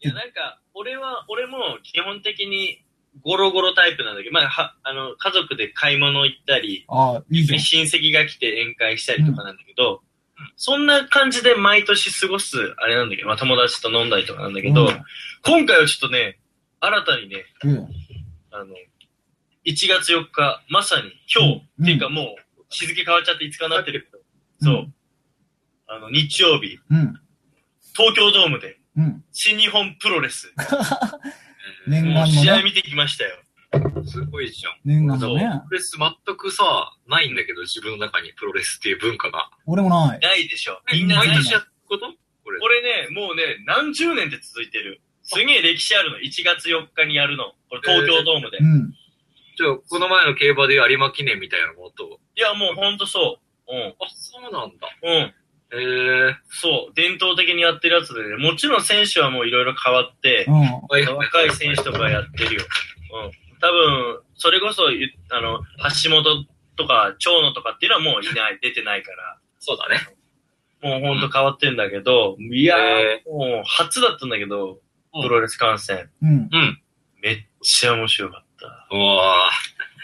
いや、なんか、俺は、俺も基本的にゴロゴロタイプなんだけど、まあ、は、あの、家族で買い物行ったり、ああ、いい。親戚が来て宴会したりとかなんだけど、そんな感じで毎年過ごす、あれなんだけど、まあ友達と飲んだりとかなんだけど、うん今回はちょっとね、新たにね、うん。あの、1月4日、まさに今日、うんっていうかもう日付変わっちゃって5日になってるけど、うんそう、あの、日曜日、うん。東京ドームで、うん。新日本プロレス、う。念もう願のね。試合見てきましたよ。すごいじゃん。念願のね。プロレス全くさ、ないんだけど、自分の中にプロレスっていう文化が。俺もない。ないでしょ。えみんなないない毎年やること？これ。これね、もうね、何十年って続いてる。すげえ歴史あるの。1月4日にやるの。これ東京ドームで。うん。じゃあ、この前の競馬で有馬記念みたいなのと。いや、もうほんとそう。うん。あ、そうなんだ。うん。えー。そう。伝統的にやってるやつでね。もちろん選手はもういろいろ変わって、うん。はい若い選手とかやってるよ。うん。多分、それこそ、ゆあの、橋本とか長野とかっていうのはもういない、出てないから。そうだね。もうほんと変わってんだけど、いやー、えもう初だったんだけど、うんプロレス観戦。うん。うん。めっちゃ面白かった。うわ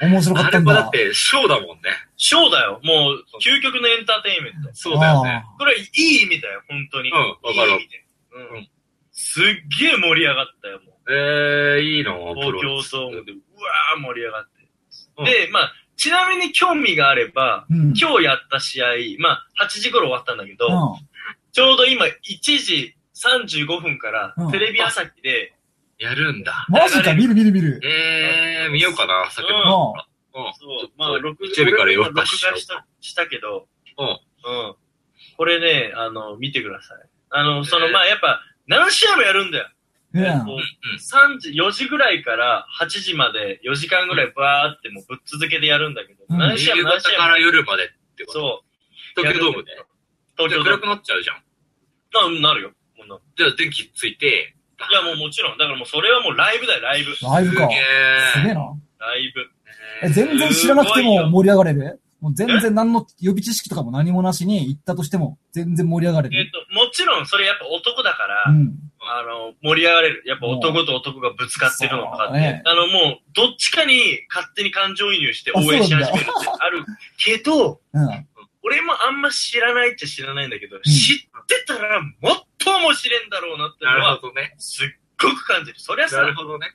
面白かったんだあれもだっ。て、ショーだもんね。ショーだよ。もう、究極のエンターテインメント。そうだよね。これいい意味だよ、本当に。うんわかるいい意味で。うん。すっげえ盛り上がったよ、もう。えー、いいの？プ東京ドームで、うわー盛り上がって。うんで、まあ、ちなみに興味があれば、うん。今日やった試合、まあ、8時頃終わったんだけど、うちょうど今、1時35分からうん、テレビ朝日で、やるんだ。ん。マジか、見る見る見る。えー、見ようかな、酒うん飲うん。うん。そう、まあ、録日曜日からしたしたけど、うん。うん。これね、あの、見てください。あの、その、えーまあ、やっぱ、何試合もやるんだよ。うん。えっと3時、4時ぐらいから8時まで4時間ぐらいバーってもうぶっ続けてやるんだけど、うん何試合夕も何試合から夜までってこと？そう。東京ドームで？東京暗く。なっちゃうじゃん。ななるよ。もうなじゃあ電気ついて、いや、もうもちろん。だからもうそれはもうライブだよ、ライブ。ライブかすげ。ー。すげえな。ライブ。え、全然知らなくても盛り上がれる？もう全然何の予備知識とかも何もなしに行ったとしても全然盛り上がれる？えっと、もちろんそれやっぱ男だから、うん。あの、盛り上がれる。やっぱ男と男がぶつかってるのとかって、ねあの、もう、どっちかに勝手に感情移入して応援し始めるってあるけど、うん。俺もあんま知らないっちゃ知らないんだけど、知ってたらもっと面白いんだろうなってなのはる、ほどね。すっごく感じる。そりゃさな、るほどね。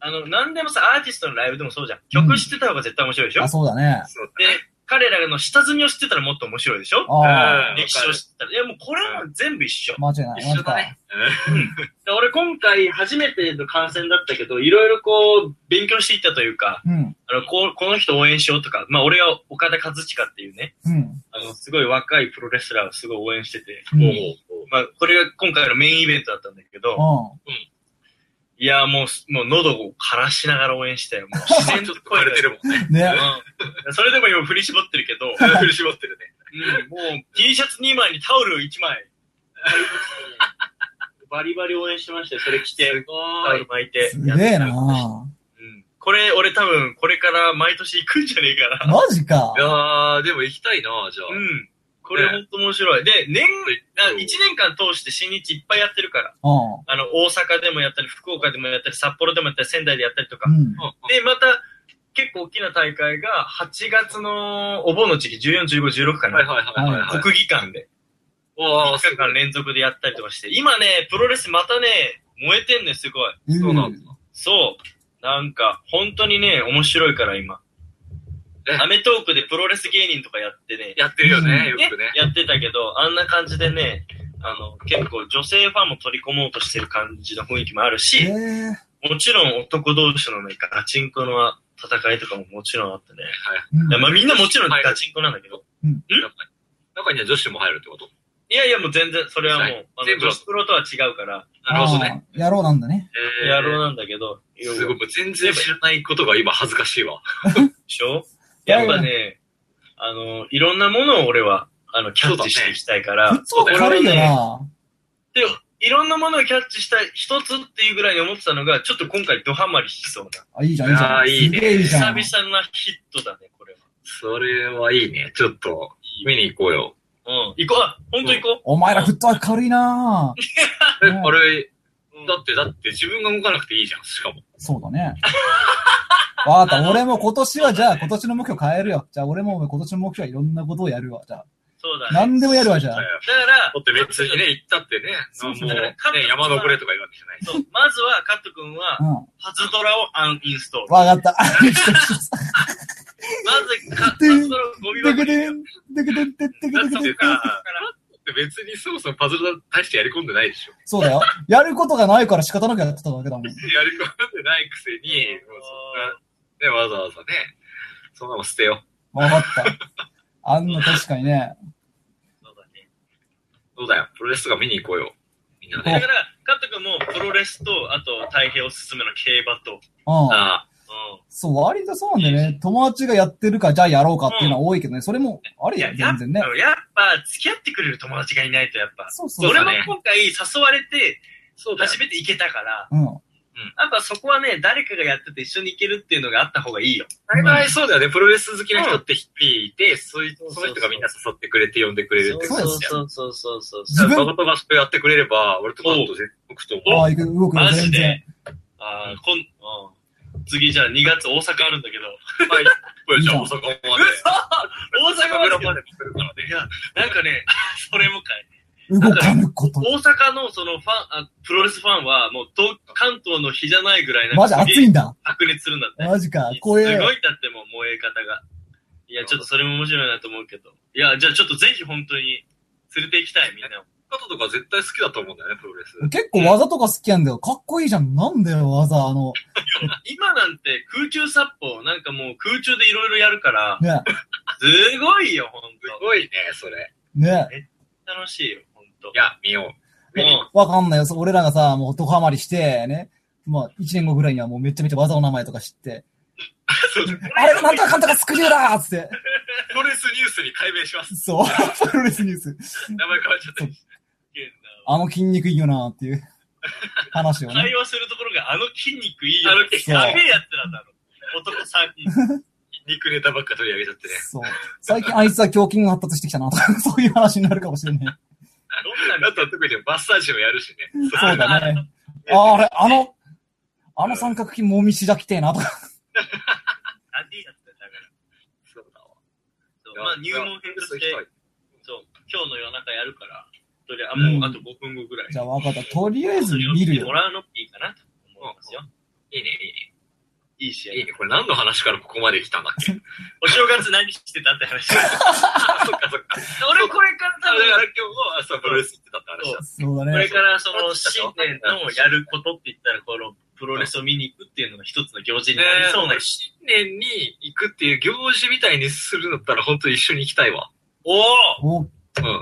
あの、なんでもさ、アーティストのライブでもそうじゃん。曲知ってた方が絶対面白いでしょ、あ、そうだね。そうで、彼らの下積みを知ってたらもっと面白いでしょ？ああ、うん歴史を知ってたら。いや、もうこれは全部一緒。間違いない。一緒だね。で俺今回初めての観戦だったけど、いろいろこう、勉強していったというか、うん。あの、こう、この人応援しようとか、まあ俺は岡田和親っていうね、うん。あの、すごい若いプロレスラーをすごい応援してて、うん。まあこれが今回のメインイベントだったんだけど、いや、もう、もう喉を枯らしながら応援したよ。もう自然ちょとっと枯れてるもんね。ね。うん。それでも今振り絞ってるけど、振り絞ってるね。うん、もう T シャツ2枚にタオル1枚。バリバリ応援してましたよ。それ着て、すタオル。巻いて。すげえなうん。これ、俺多分、これから毎年行くんじゃねえかな。マジかい。やー、でも行きたいな、じゃあ。うん。これほんと面白い。で、年、あ1年間通して新日いっぱいやってるから。うあの、大阪でもやったり、福岡でもやったり、札幌でもやったり、仙台でやったりとか。ん。うん。うんで、また、結構大きな大会が8月のお盆の時期、14、15、16かな。はいはいはい。国技館で。おー、3日間連続でやったりとかして。今ね、プロレスまたね、燃えてんね、すごい。そうなんだ。そう。なんか、本当にね、面白いから今。え アメトークでプロレス芸人とかやってね、やってるよね、うんよくね。やってたけど、あんな感じでね、あの、結構女性ファンも取り込もうとしてる感じの雰囲気もあるえし、え。もちろん男同士のね、ガチンコの戦いとかももちろんあってね。うんいやまあみんなもちろんガチンコなんだけど。中には女子も入るってこと？いやいやもう全然、それはもうはい、あの女子プロとは違うから、なるほどね。あー。野郎なんだね。えー野郎なんだけど、すごい、全然知らないことが今恥ずかしいわ。でしょ？やっぱね、あの、いろんなものを俺は、あの、キャッチしていきたいから、普通は軽いよな。で、いろんなものをキャッチしたい一つっていうぐらいに思ってたのが、ちょっと今回ドハマりしそうな。あ、いいじゃん、いいじゃん。あーいいね。久々なヒットだね、これは。それはいいね。ちょっと、見に行こうよ。うん。行こう、あ、ほんと行こお前らフットワーク軽いなえ、うんあれ、う。うんだって、だって自分が動かなくていいじゃん、しかも。そうだね。わかった。俺も今年はじゃあ今年の目標変えるよ。じゃあ俺も今年の目標はいろんなことをやるわ。じゃあ。そうだね。何でもやるわ、じゃあ。だから、だって別にね、行ったってね、そうもう、ねだから、山登れとか言うわけじゃない。そう、まずは、カット君はう、ん。初ドラをアンインストール。わかった。まず、か初ドラをゴミで箱に入れよけでん、でけでん、でけでん、でけでん。だってさ、別にそもそもパズル大してやり込んでないでしょ。そうだよ。やることがないから仕方なくやってただけだもん。やり込んでないくせに、もうそんな、ね、わざわざね、そんなの捨てよう。わかった。あんな確かにね。そうだね。そうだよ。プロレスとか見に行こうよ。みんなおね。だから、カット君もプロレスと、あと、太平おすすめの競馬と、うん。あうそう、割とそうなんだよね。友達がやってるから、じゃあやろうかっていうのは多いけどね。それもあん。りよ、いや、全然ね。やっぱ、付き合ってくれる友達がいないと、やっぱ。そうそう俺も今回誘われて、そう初。めて行けたから、うん。やっぱそこはね、誰かがやってて一緒に行けるっていうのがあった方がいいよ。大体そうだよね。プロレス好きな人って一匹いて、そういう、その人がみんな誘ってくれて呼んでくれるってそうことだよ。うそうそうそう自分バカとがそれやってくれれば、俺とかと全然動くと思う。ああ、行く、動くよ、マジ全然で。。あーこん、うん。次じゃあ2月大阪あるんだけど。はい。こ れじゃあ大阪まで。大阪まで大阪まで来るからね。いや、なんかね、それもかい。動かぬこと。大阪のそのファン、あプロレスファンはもう東関東の日じゃないぐらいなマジ熱いんだ。白熱するんだって。マジか。すご怖え。いだってもう燃え方が。いや、ちょっとそれも面白いなと思うけど。いや、じゃあちょっとぜひ本当に連れて行きたい、みんなを。カトとか絶対好きだと思うんだよね、プロレス。結構技とか好きなんだよ。かっこいいじゃん。なんだよ、技。あの、今なんて空中殺法、なんかもう空中でいろいろやるから、ね、すごいよ、ほんとすごいね、それ。ね。と。楽しいよ、ほんとい。や、見よう。もわかんないよ。俺らがさ、もうドハマりして、ね。まあ、一年後ぐらいにはもうめちゃめちゃ技の名前とか知って、あれ、なんとかかんとかスクリューだーっつって。プロレスニュースに解明します。そう。プロレスニュース。名前変わっちゃった。う、あの筋肉いいよなーっていう 話をね会。話するところがあの筋肉いいよ。あの筋肉やべえやつらだろ。男3人。肉ネタばっか取り上げちゃってね。そう。最近あいつは胸筋が発達してきたなとか、そういう話になるかもしれない。どんなあとは特にマッサージもやるしね。そうだね。あ、あれ、あの、あの三角筋もみしだきてえなとか。あディやっだから。そうだわ。そうまあ入門編として、そう、今日の夜中やるから、とりあもうあと5分後ぐらい。じゃあ分かった。とりあえず見るよも。らうのっていいかなと思いますよ。いいね、いいね。いい試合。いいね。これ何の話からここまで来たんだっけ お正月何してたって話。あ、そっかそっか。俺これから多だから分、今日も、あそう、プロレス行ってたって話だ。そうだね。これからその新年のやることって言ったら、このプロレスを見に行くっていうのが一つの行事にねなりそうなえ、新年に行くっていう行事みたいにするんだったら本当に一緒に行きたいわ。おおお、うん。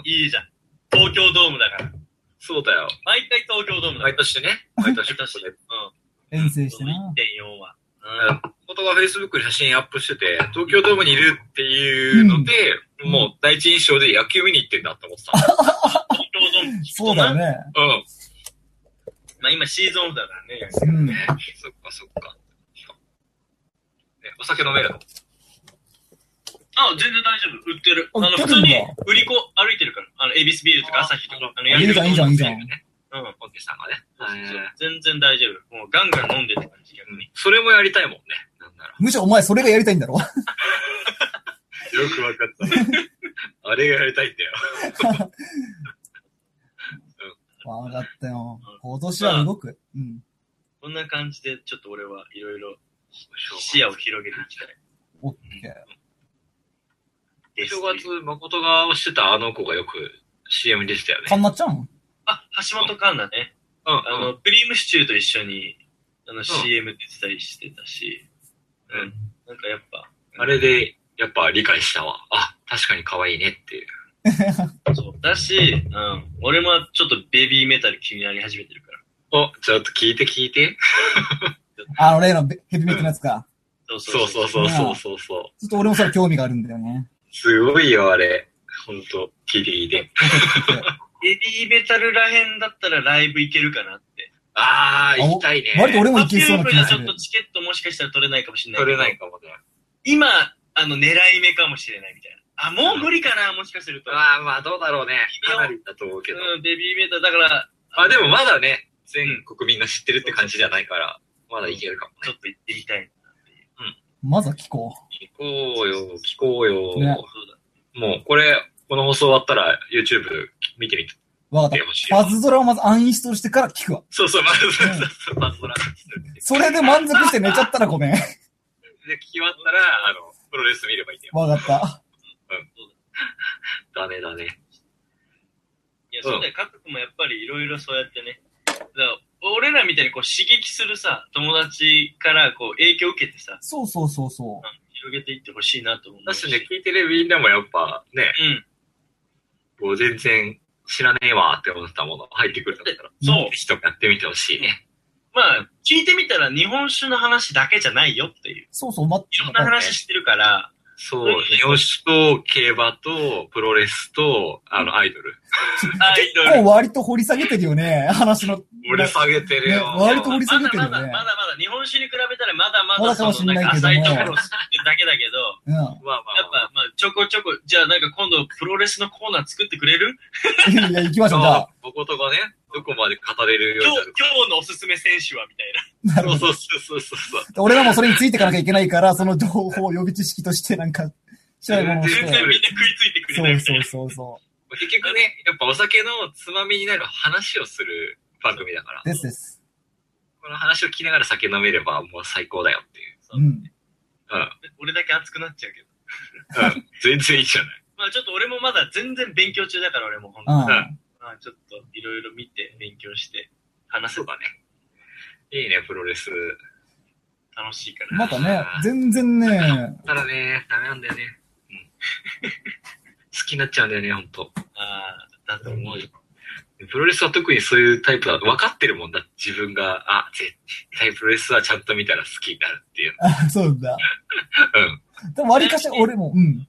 いいじゃん。東京ドームだから。そうだよ。毎回東京ドームだから。毎年ね。毎年。毎年。うん。遠征してな。1.4は。うん。ことが Facebook に写真アップしてて、東京ドームにいるっていうので、うんもう第一印象で野球見に行ってんだって思ってた。東京ドーム。そうだよ。ね。うん。まあ今シーズンオフだからね。うん。ねそっかそっか。ね、お酒飲めるの？あ、全然大丈夫。売ってる。あの、あ売ってるんだ普通に売り子歩いてるから。あの、エビスビールとか朝日とか。あの、いいじゃん、いいじゃん、いいじゃん。うん。おじさんがね。そう全然大丈夫。もうガンガン飲んでって感じ、逆に。それもやりたいもんね。なんなら。むしろお前それがやりたいんだろ？よくわかった。あれがやりたいんだよ。わかったよ。今年は動く？うん。こんな感じで、ちょっと俺はいろいろ視野を広げていきたい。オッケー。正月、誠がしてたあの子がよく CM に出てたよね。かんなっちゃんあ、橋本環奈ね。うん、あうん。の、クリームシチューと一緒に、あの、CM 出てたりしてたし、うんうん。なんかやっぱ、あれで、やっぱ理解したわ。あ、確かに可愛いねっていう。そう。だし、うん。俺もちょっとベビーメタル気になり始めてるから。お、ちょっと聞いて聞いて。あの例のベヘビメタのやつか。そうそうそうそうそうそうそう。ちょっと俺もそれ興味があるんだよね。すごいよ、あれ。ほんと、聞いて聞いて。ベ ビーメタルらへんだったらライブ行けるかなって。あー、行きたいね。割と俺もいけそうな気がするちょっと。チケットもしかしたら取れないかもしれない。取れないかもね。今、あの、狙い目かもしれないみたいな。あ、もう無理かな、もしかすると。まあまあ、どうだろうね。かなりだと思うけど。うん、ベビーメタル、だから、まあでもまだね、全国民が知ってるって感じじゃないから、まだいけるかもね。ちょっと行ってみたい。まずは聞こ聞こうよ、聞こうよ。ねそうだ。もう、これ、この放送終わったら YouTube 見てみてう。わかった。ほしいパズドラをまずアンインストールしてから聞くわ。そうそう、まず、そうそう、まずそらそれで満足して寝ちゃったらごめん。で、聞き終わったら、あの、プロレス見ればいいんだよ。わかった。だねだね。いや、そうだよ。各国もやっぱりいろいろそうやってね。だから俺らみたいにこう刺激するさ、友達からこう影響を受けてさ、そうそうそうそ広げていってほしいなと思う。だしね、聞いてるみんなもやっぱね、うん。もう全然知らねえわって思ったもの入ってくるんだったら、そうぜひともやってみてほしいね。まあ、聞いてみたら日本酒の話だけじゃないよっていう。う。そうそう、ま、いろんな話してるから、そう、日本酒と競馬とプロレスと、あの、アイドル。結構割と掘り下げてるよね、話の。俺下げてるよ。ね割と掘り下げてるよねま。だまだ、日本酒に比べたらまだままだかもだ浅いところを知ってるだけだけど、うん。まあまあやっぱ、まあ、ちょこちょこ、じゃあなんか今度プロレスのコーナー作ってくれる？いや、行きましょう、じゃあ。おことがね、どこまで語れるよう今日になる、今日のおすすめ選手はみたいな。なるほどそうそうそうそうそう。俺らもそれについていかなきゃいけないから、その情報を予備知識としてなんか、調べ物をし全然みんなて。食いついてくれそうそないみたいうな。そうそ結局ね、やっぱお酒のつまみになる話をする番組だからう。、ですです。この話を聞きながら酒飲めればもう最高だよっていう。うん。うん。俺だけ熱くなっちゃうけど。うん。全然いいじゃない。まあちょっと俺もまだ全然勉強中だから俺も本当に。うん。まあちょっといろいろ見て勉強して話せばそうだね。いいね、プロレス。楽しいかな。またね、全然ね、ただね、ダメなんだよね。うん。好きになっちゃうんだよね、ほんと。ああ、だと思うよ。プロレスは特にそういうタイプだ。分かってるもんだ。自分が、あ、絶対プロレスはちゃんと見たら好きになるっていう。あ、そうだ。うん。でも割かし俺も、うん。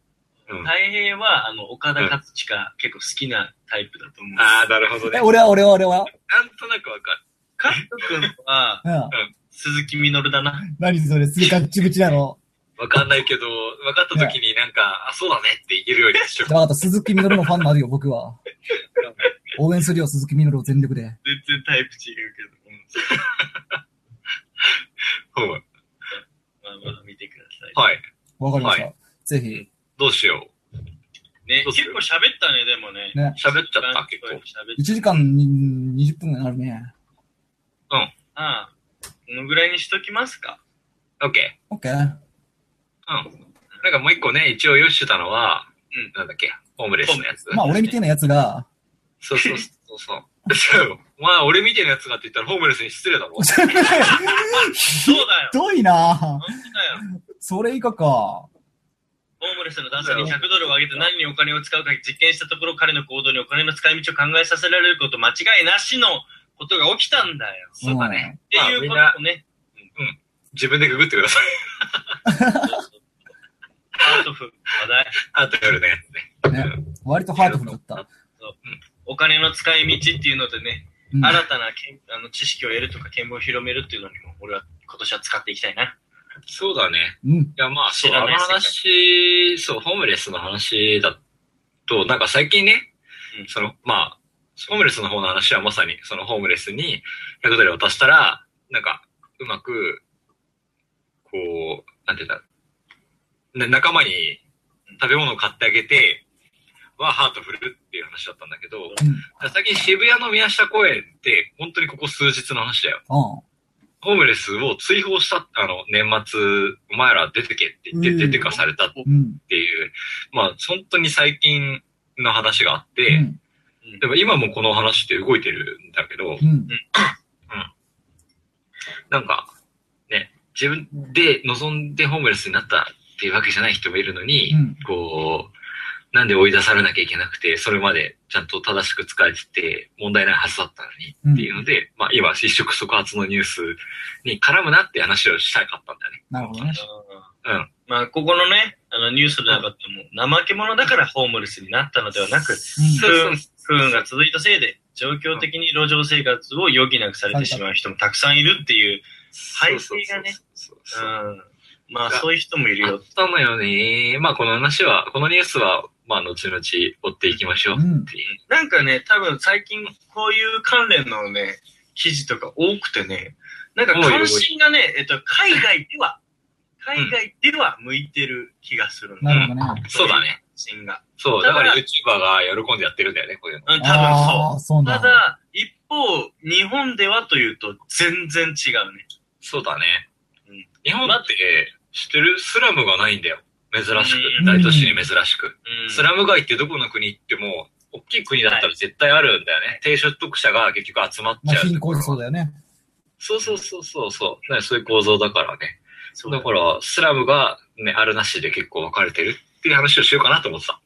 うん。太平は、あの、岡田勝親結構好きなタイプだと思う。ああ、なるほどね。え、俺は俺は俺は。なんとなくわかる。カット君は、うん。鈴木みのるだな。何それ、すげえガッチブチなの。わかんないけど、分かった時になんか、あ、そうだねって言えるようにしようじゃあ分かった、鈴木みのるのファンになるよ、僕は。応援するよ、鈴木みのるを全力で。全然タイプ違うけど。うんうん。まあまあ見てくださはい。わかりました。はぜひ。どうしようする？結構喋ったね、でもね。ね。う。喋っちゃった、結構。喋っ1時間に20分になるね。ああ、このぐらいにしときますか。オッケオッケー。ー。うん。なんかもう一個ね、一応用意してたのは、うんなんだっけ、ホームレスのやつ。まあ、俺みたいなやつが、そうそうそうそう。そう。まあ、俺みたいなやつがって言ったらホームレスに失礼だろ。そうだよ。ひどいな本当だよ。それ以下か。ホームレスの男性に100ドルをあげて何にお金を使うか実験したところ彼の行動にお金の使い道を考えさせられること間違いなしのことが起きたんだよ。そうだね。っていうことをね。自分でググってください。ハートフル話題。あと夜のやつね。ね。割とハートフルだった。お金の使い道っていうのでね、うん新たなけんあの知識を得るとか見聞を広めるっていうのにも、俺は今年は使っていきたいな。そうだね。うん。いや、まあ、そう、あの知らない世界話、そう、ホームレスの話だと、なんか最近ね、うんその、まあ、ホームレスの方の話はまさに、そのホームレスに100ドル渡したら、なんか、うまく、こう、なんて言うんだ仲間に食べ物を買ってあげて、はハートフルっていう話だったんだけど、うん。最近渋谷の宮下公園って、本当にここ数日の話だよ。あホームレスを追放した、あの、年末、お前ら出てけって言って、うん出てかされたっうん。ていう、まあ、本当に最近の話があっうて、ん。でも今もこの話って動いてるんだけどう、ん。なんか、ね、自分で望んでホームレスになったっていうわけじゃない人もいるのに、うんこう、なんで追い出されなきゃいけなくて、それまでちゃんと正しく使えてて問題ないはずだったのにっていうので、まあ今、一触即発のニュースに絡むなって話をしたかったんだよね。なるほどね。うん。まあ、ここのね、あの、ニュースの中でも、怠け者だからホームレスになったのではなく、不運が続いたせいで、状況的に路上生活を余儀なくされてしまう人もたくさんいるっていう、背景がねそうそうそうそううん。まあ、そういう人もいるよあっ。たのよね。まあこの話は、このニュースは、まあ後々追っていきましょうっていう。なんかね、多分最近こういう関連のね、記事とか多くてね、なんか関心がね、えっと、海外では、海外では向いてる気がするんだ。なるほどね。そうだね。関心が。そう、だからら YouTuber が喜んでやってるんだよね、こういうの。うん、多分そうそう。ただ、一方、日本ではというと全然違うね。そうだねうん。日本って、知ってるスラムがないんだよ。珍しうんく。大都市に珍しく。うん。スラム街ってどこの国行っても、大きい国だったら絶対あるんだよね。低所得者が結局集まっまあ、ちゃう。貧困そうだよね。そうそうそうそうそう。ね、そういう構造だからね。そうだから、スラムがね、あるなしで結構分かれてるっていう話をしようかなと思ってた。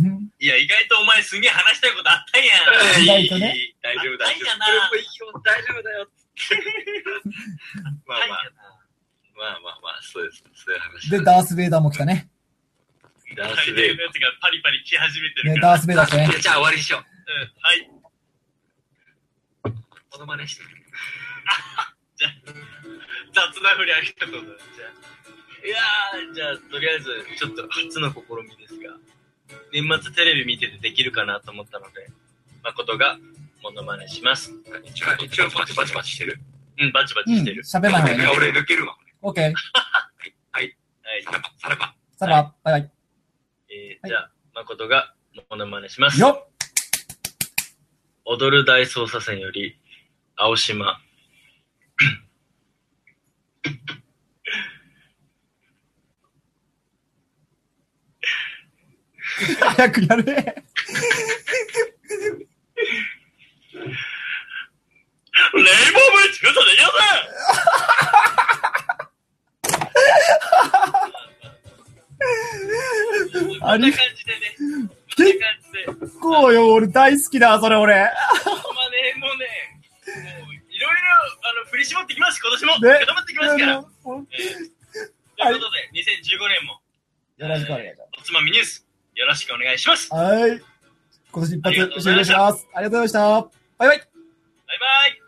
うんいや、意外とお前すげえ話したいことあったんやん。意外とね大丈夫、大丈夫。あったんやなこれもいいよ、大丈夫だよ。まあまあ、あまあまあまあ、そうです。そういう話。で、ダース・ベイダーも来たね。ダー大スベイのやつがパリパリ来始めてるね、から。ダース・ベイダーね。じゃあ終わりにしよう。うん、はい。モノマネして。じゃあ、雑なふりありがとうございます。じゃあ、いやー、じゃあ、とりあえず、ちょっと初の試みですが、年末テレビ見ててできるかなと思ったので、誠がモノマネします。一応、一応、バチバチバチしてる。うん、バチバうんチしてる。。喋らないね。俺抜けるわ。オッケー。はい。はい。さらば。さらば。バイバイ。えー、じゃあ、誠がモノマネします。よ踊る大捜査線より、青島。早くやれレイボーブリッジできませこんな感じでね。こんな感じで。こうよ、俺大好きだ、それ俺。まあね、もうね、もういろいろあの振り絞ってきます、今年も。ね頑張ってきますから。ということで、2015年も、ろしくお願いしおつまみニュース、よろしくお願いします。ます。はい。今年一ありがとう発終了ございましたします。ありがとうございました。バイバイ。バイバイ